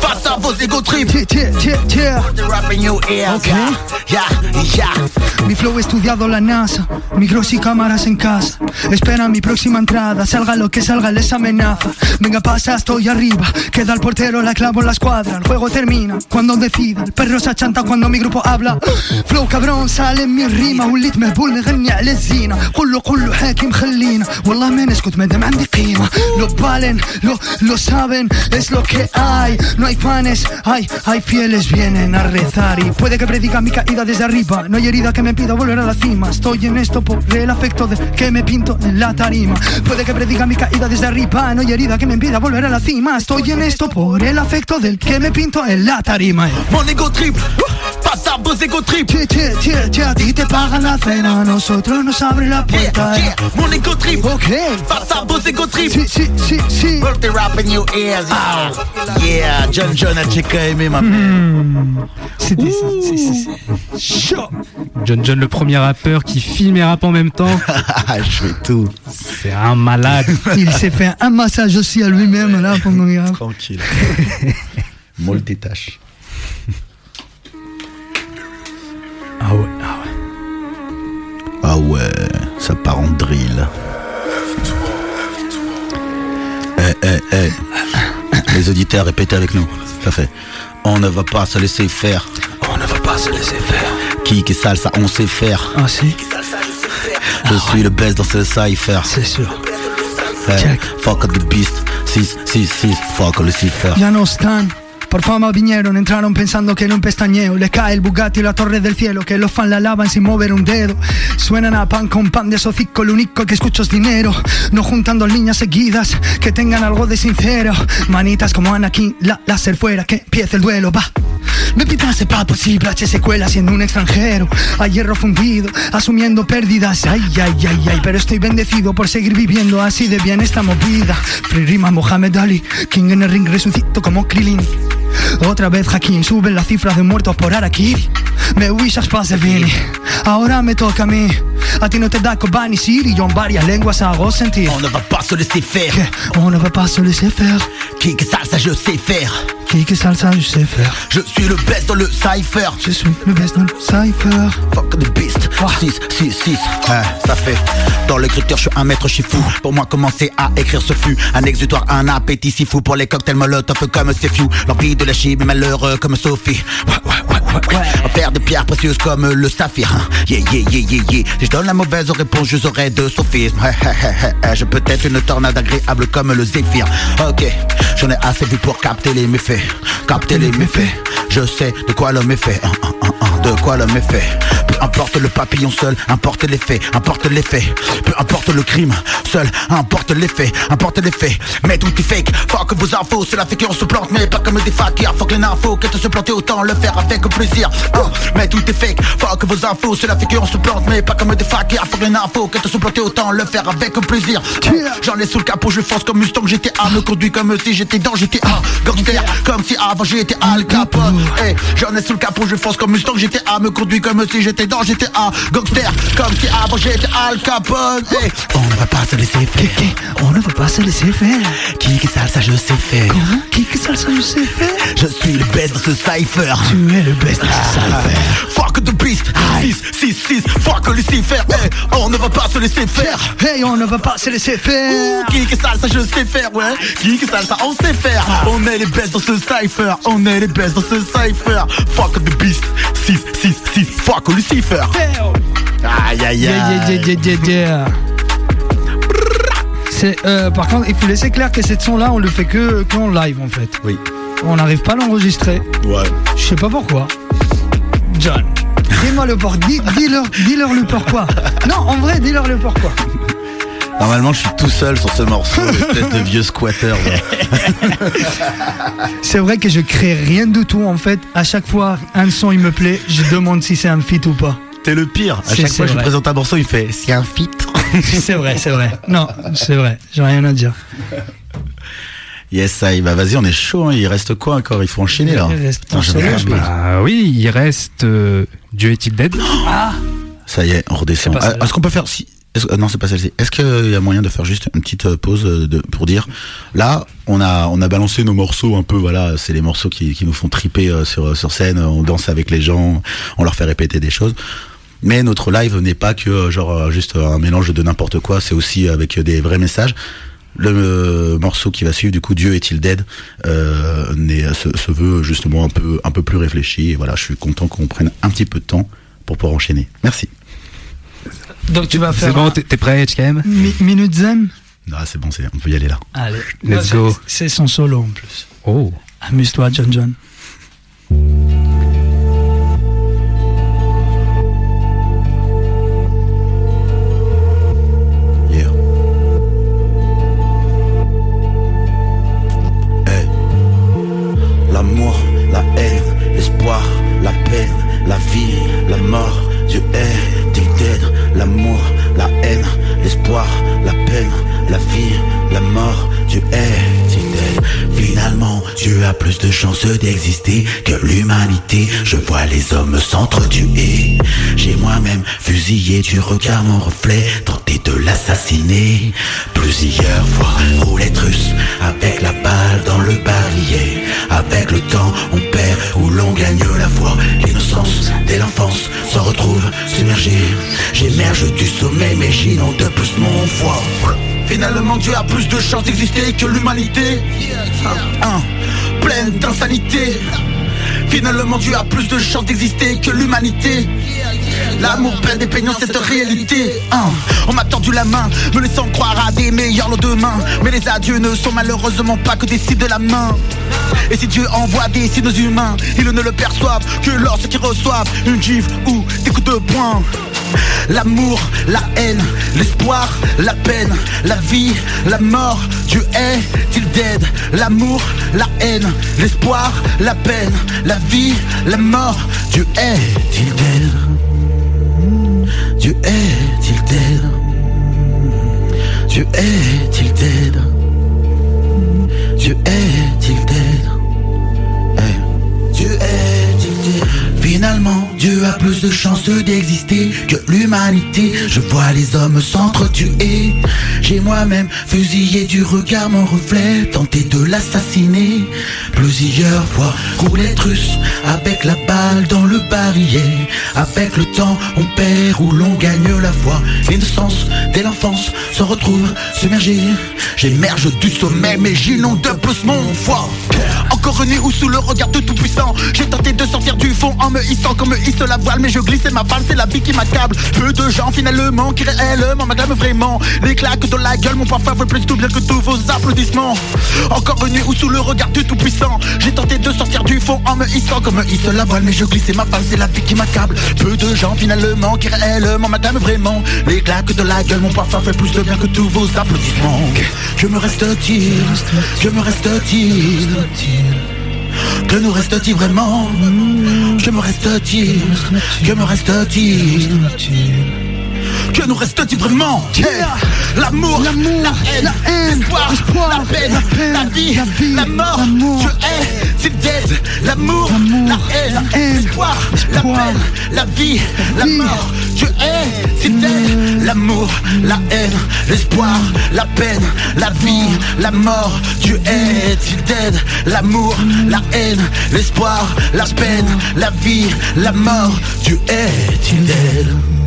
face à vos ego. The rap in your ears. Ok. Yeah, yeah, yeah. Mi flow estudiado la NASA, micros y cámaras en casa. Espera mi próxima entrada, salga lo que salga, les amenaza. Venga, pasa, estoy arriba. Queda el portero, la clavo en la escuadra. El juego termina cuando decida. El perro se achanta cuando mi grupo habla. Flow cabrón, sale en mi rima. وليت مهبول نغني على الزينة كله كله حاكم خلينا والله ما نسكت ما دام عندي قيمة Lo valen, lo, lo saben, es lo que hay No hay panes, hay, hay fieles vienen a rezar Y puede que prediga mi caída desde arriba No hay herida que me pida volver a la cima Estoy en esto por el afecto de que me pinto en la tarima Puede que prediga mi caída desde arriba No hay herida que me impida volver a la cima Estoy en esto por el afecto del que me pinto en la tarima Mon ego triple À vos ego triples. Che, che, che, che, a ti te pagan la cena, a nosotros nos abre la Yeah, puerta. yeah. Mon ego triple Ok. à vos ego triples. Sí, sí, sí, sí. Put the rap in your ears. Yeah, yeah. John John a checké aimé ma mère. C'était c'est- c'est chaud. John John, le premier rappeur qui filme et rappe en même temps, je fais tout. c'est un malade. Il s'est fait un massage aussi à lui-même là pendant a- Tranquille. Multitâche. Ouais, ça part en drill. Eh, eh, eh. Les auditeurs, répétez avec nous. Ça fait. On ne va pas se laisser faire. On ne va pas se laisser faire. Qui qui salsa, on sait faire. Ah si, Je suis le best dans ce cypher. c'est sûr. Check. fuck the beast. 6, 6, 6. Fuck Lucifer. Ya no están. Por fama vinieron, entraron pensando que era un pestañeo. Le cae el Bugatti y la torre del cielo, que los fans la lavan sin mover un dedo. Suenan a pan con pan de socico, lo único que escucho es dinero. No juntando líneas seguidas, que tengan algo de sincero. Manitas como Anakin, la láser fuera, que empiece el duelo, va. Me pitase pa' posible H secuela siendo un extranjero A hierro fundido, asumiendo pérdidas Ay, ay, ay, ay, pero estoy bendecido Por seguir viviendo así de bien esta movida Free rima Mohamed Ali King en el ring resucito como Krillin Otra vez Hakim Suben las cifras de muertos por Araquiri Me wisas pase Vini Ahora me toca a mí A ti no te da Kobani Siri Yo en varias lenguas hago sentir On ne va pas se laisser faire. Que on ne va pas se laisser faire que salsa, je sais faire. Que salsa je sais faire Je suis le best dans le cypher. Je suis le best dans le cypher Fuck the beast. 6, 6, 6. ça fait. Dans l'écriture, je suis un maître, je suis fou. Pour moi, commencer à écrire ce fut un exutoire, un appétit si fou pour les cocktails molotov comme c'est few. L'envie de lâcher, mais malheureux comme Sophie. Ouais, ouais, ouais, ouais. En paire de pierres précieuses comme le saphir. hein. Yeah, yeah, yeah, yeah, yeah. Si je donne la mauvaise réponse, je aurai de sophisme. Je peux être une tornade agréable comme le zéphyr. Ok, j'en ai assez vu pour capter les méfaits. Capter les méfaits. Je sais de quoi l'homme est fait. De quoi l'homme est fait. Peu importe le papillon seul, importe l'effet, importe l'effet. Peu importe le crime, seul, importe l'effet, importe l'effet. Mais tout est fake, fuck vos infos, cela fait qu'on se plante, mais pas comme des fakirs. Fuck les infos, que de se planter, autant le faire avec plaisir. Oh, mais tout est fake, fuck vos infos, cela fait qu'on se plante, mais pas comme des fakirs. Fuck les infos, que de se planter, autant le faire avec plaisir. Oh, J'en ai sous le capot, je fonce comme Mustang GTA, me conduis comme si j'étais dans GTA. Gangster, comme si avant j'étais Al Capone. Hey, j'en ai sous le capot, je fonce comme Mustang GTA, me conduis comme si j'étais dans GTA. Gangster, comme si avant j'étais Al Capone. Hey, on ne va pas se laisser faire. On ne va pas se laisser faire Qui que salsa, je sais faire. Comment? Que salsa je sais faire Je suis le best dans ce cypher. Tu es le best dans ce cypher Fuck the beast. 6, 6, 6. Fuck Lucifer. Hey, on ne va pas se laisser faire. Hey, on ne va pas se laisser faire Qui que salsa, je sais faire, ouais. Qui que salsa, on sait faire. On est les best dans ce cypher. On est les best dans ce cypher. Fuck the beast. 6, 6, 6. Fuck Lucifer. Aïe, aïe, aïe. euh, par contre, il faut laisser clair que cette son-là, on le fait que, que en live en fait. Oui. On n'arrive pas à l'enregistrer. Ouais. Je sais pas pourquoi. John, Dis-moi le pourquoi. Dis, dis-leur, dis-leur le pourquoi. Non, en vrai, dis-leur le pourquoi. Normalement, je suis tout seul sur ce morceau, espèce de vieux squatter. C'est vrai que je crée rien du tout en fait. À chaque fois, un son il me plaît, je demande si c'est un feat ou pas. T'es le pire. À chaque fois que je vrai. présente un morceau, il fait c'est un feat. C'est vrai, c'est vrai. Non, c'est vrai. J'ai rien à dire. Yes, ça, y va. Vas-y, on est chaud. hein. Il reste quoi encore? Il faut enchaîner là. Il reste. Bah oui, il reste euh, Dieu est-il dead? Ça y est, on redescend. Ah. Est-ce qu'on peut faire si est-ce- euh, non, c'est pas celle-ci. Est-ce qu'il y a moyen de faire juste une petite euh, pause euh, pour dire là, on a on a balancé nos morceaux un peu. Voilà, c'est les morceaux qui, qui nous font triper sur sur scène. On danse avec les gens, on leur fait répéter des choses. Mais notre live n'est pas que genre juste un mélange de n'importe quoi. C'est aussi avec des vrais messages. Le morceau qui va suivre, du coup, Dieu est-il dead, se veut justement un peu un peu plus réfléchi. Et voilà, je suis content qu'on prenne un petit peu de temps pour pouvoir enchaîner. Merci. Donc tu vas C'est faire bon, t'es t'es prêt, HKM mi- minute zen? Ah, c'est bon, c'est, on peut y aller là. Allez, Let's c'est- go. C'est son solo en plus. Oh Amuse-toi, John John. De d'exister que l'humanité. Je vois les hommes s'entretuer. J'ai moi-même fusillé du regard mon reflet, tenté de l'assassiner. Plusieurs fois, roulette russe, avec la balle dans le barillet. Avec le temps, on perd ou l'on gagne la foi. L'innocence dès l'enfance se retrouve submergée. J'émerge du sommeil, mais j'inonde plus mon foie. Finalement, Dieu a plus de chances d'exister que l'humanité. D'insanité. Finalement, Dieu a plus de chances d'exister que l'humanité. L'amour peine des peignants cette réalité. Hein. On m'a tordu la main, me laissant croire à des meilleurs lendemains. Mais les adieux ne sont malheureusement pas que des signes de la main. Et si Dieu envoie des signes humains, ils ne le perçoivent que lorsqu'ils reçoivent une gifle ou des coups de poing. L'amour, la haine, l'espoir, la peine, la vie, la mort, Dieu est-il dead? L'amour, la haine, l'espoir, la peine, la vie, la mort, Dieu est-il dead? Dieu est-il dead? Dieu est-il dead? Dieu est-il dead? Hey. Dieu est-il dead? Finalement, Dieu a plus de chances d'exister que l'humanité. Je vois les hommes s'entretuer. J'ai moi-même fusillé du regard mon reflet, tenté de l'assassiner. Plusieurs fois, roulette russe, avec la balle dans le barillet. Avec le temps, on perd ou l'on gagne la foi. L'innocence dès l'enfance se retrouve submergée. J'émerge du sommeil, mais j'inonde plus mon foie. Encore nu ou sous le regard de tout puissant J'ai tenté de sortir du fond en me hissant comme me hisse la voile Mais je glisse et ma balle c'est la vie qui m'accable. Peu de gens finalement qui réellement m'acclament vraiment. Les claques dans la gueule mon parfum veut plus tout bien que tous vos applaudissements. Encore nu ou sous le regard du tout puissant J'ai tenté de sortir du fond en me hissant comme me hisse la voile Mais je glisse et ma balle c'est la vie qui m'accable. Peu de gens finalement qui réellement m'acclament vraiment. Les claques de la gueule mon parfum fait plus de bien que tous vos applaudissements. Que me reste-t-il? Que me reste-t-il? Que nous reste-t-il vraiment? Que me reste-t-il? Que me reste-t-il? Que nous reste-t-il vraiment. L'amour, la haine, la haine, l'espoir, la peine, la vie, la mort. Dieu est, c'est dead L'amour, la haine, l'espoir, la peine, la vie, la mort. Dieu est, c'est dead L'amour, la haine, l'espoir, la peine, la vie, la mort. Dieu est, il dead L'amour, la haine, l'espoir, la peine, la vie, la mort. Dieu est, il dead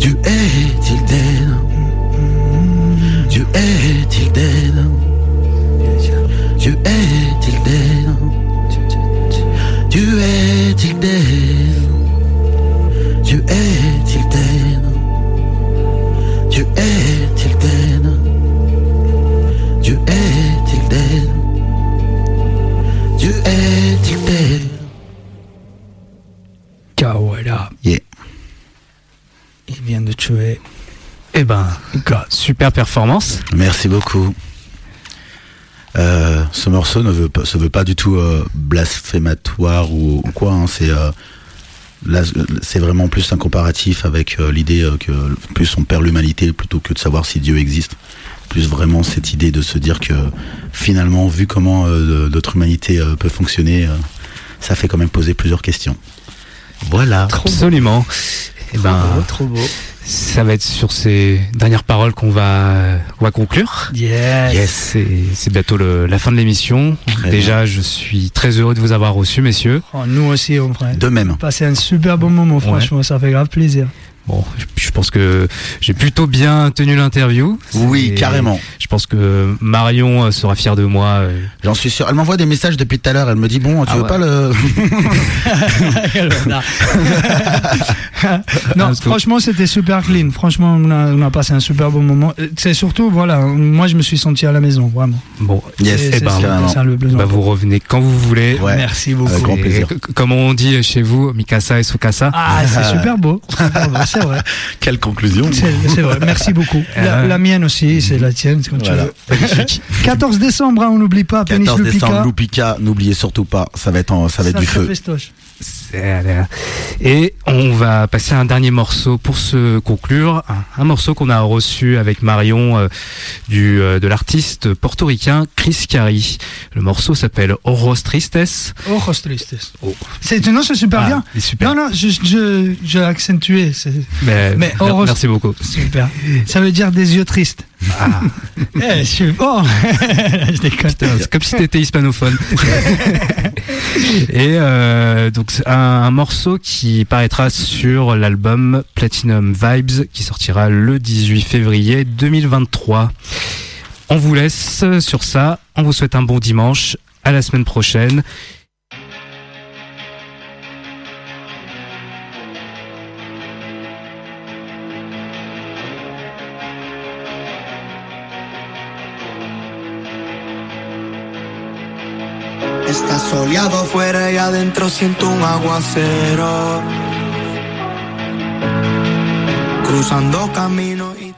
Dieu est-il dead Dieu est-il dead Dieu est-il dead Dieu est-il dead Dieu est-il dead Dieu est-il dead Dieu est-il dead Dieu est-il dead tuer. Eh ben, super performance. Merci beaucoup. Euh, ce morceau ne veut pas, se veut pas du tout euh, blasphématoire ou, ou quoi. hein, c'est euh, c'est vraiment plus un comparatif avec euh, l'idée que plus on perd l'humanité plutôt que de savoir si Dieu existe. Plus vraiment cette idée de se dire que finalement, vu comment notre humanité peut fonctionner, ça fait quand même poser plusieurs questions. Voilà. Absolument. Eh ben, trop beau. ça va être sur ces dernières paroles qu'on va, qu'on va conclure. Yes. Yes, c'est c'est bientôt le- la fin de l'émission. Déjà, je suis très heureux de vous avoir reçu, messieurs. Oh, nous aussi, on frère. De même. Passé un super bon moment, franchement, ça fait grave plaisir. Bon, je- pense que j'ai plutôt bien tenu l'interview. Oui, Et carrément. Je pense que Marion euh, sera fière de moi. euh, J'en suis sûr. Elle m'envoie des messages depuis tout à l'heure. Elle me dit bon, tu Ah veux ouais. pas le non, franchement, c'était super clean. Franchement, on a, on a passé un super bon moment. Euh, C'est surtout, voilà, moi, je me suis senti à la maison, vraiment. Bon, Yes, C'est- eh ben, ça, le besoin. bah, vous revenez quand vous voulez. Ouais. Merci beaucoup. Avec grand Et plaisir. Comme on dit chez vous, Mikasa et Sukasa. Ah, c'est super beau. Super beau, C'est vrai. Quelle conclusion C'est vrai. Merci beaucoup. La, Euh, la mienne aussi, c'est la tienne, quand Voilà. tu veux. 14 décembre, hein, on n'oublie pas. Pénis 14 Lupica. décembre, Loupika, n'oubliez surtout pas, ça va être, en- ça va être du feu. festoche. Et on va passer à un dernier morceau pour se conclure. Un, un morceau qu'on a reçu avec Marion euh, du, euh, de l'artiste portoricain Chris Carey. Le morceau s'appelle Oros Tristes. Ojos tristes. Oh. C'est, non, c'est super Ah, bien. super. Non, non, je, je, j'ai accentué. Mais, Mais Oros- merci beaucoup. super. Ça veut dire des yeux tristes. Ah, Eh, je suis bon. je déconne. c'est comme si t'étais hispanophone. Et euh, donc un morceau qui paraîtra sur l'album Platinum Vibes qui sortira le 18 février 2023. On vous laisse sur ça. On vous souhaite un bon dimanche. À la semaine prochaine. Afuera y adentro siento un aguacero. Cruzando caminos.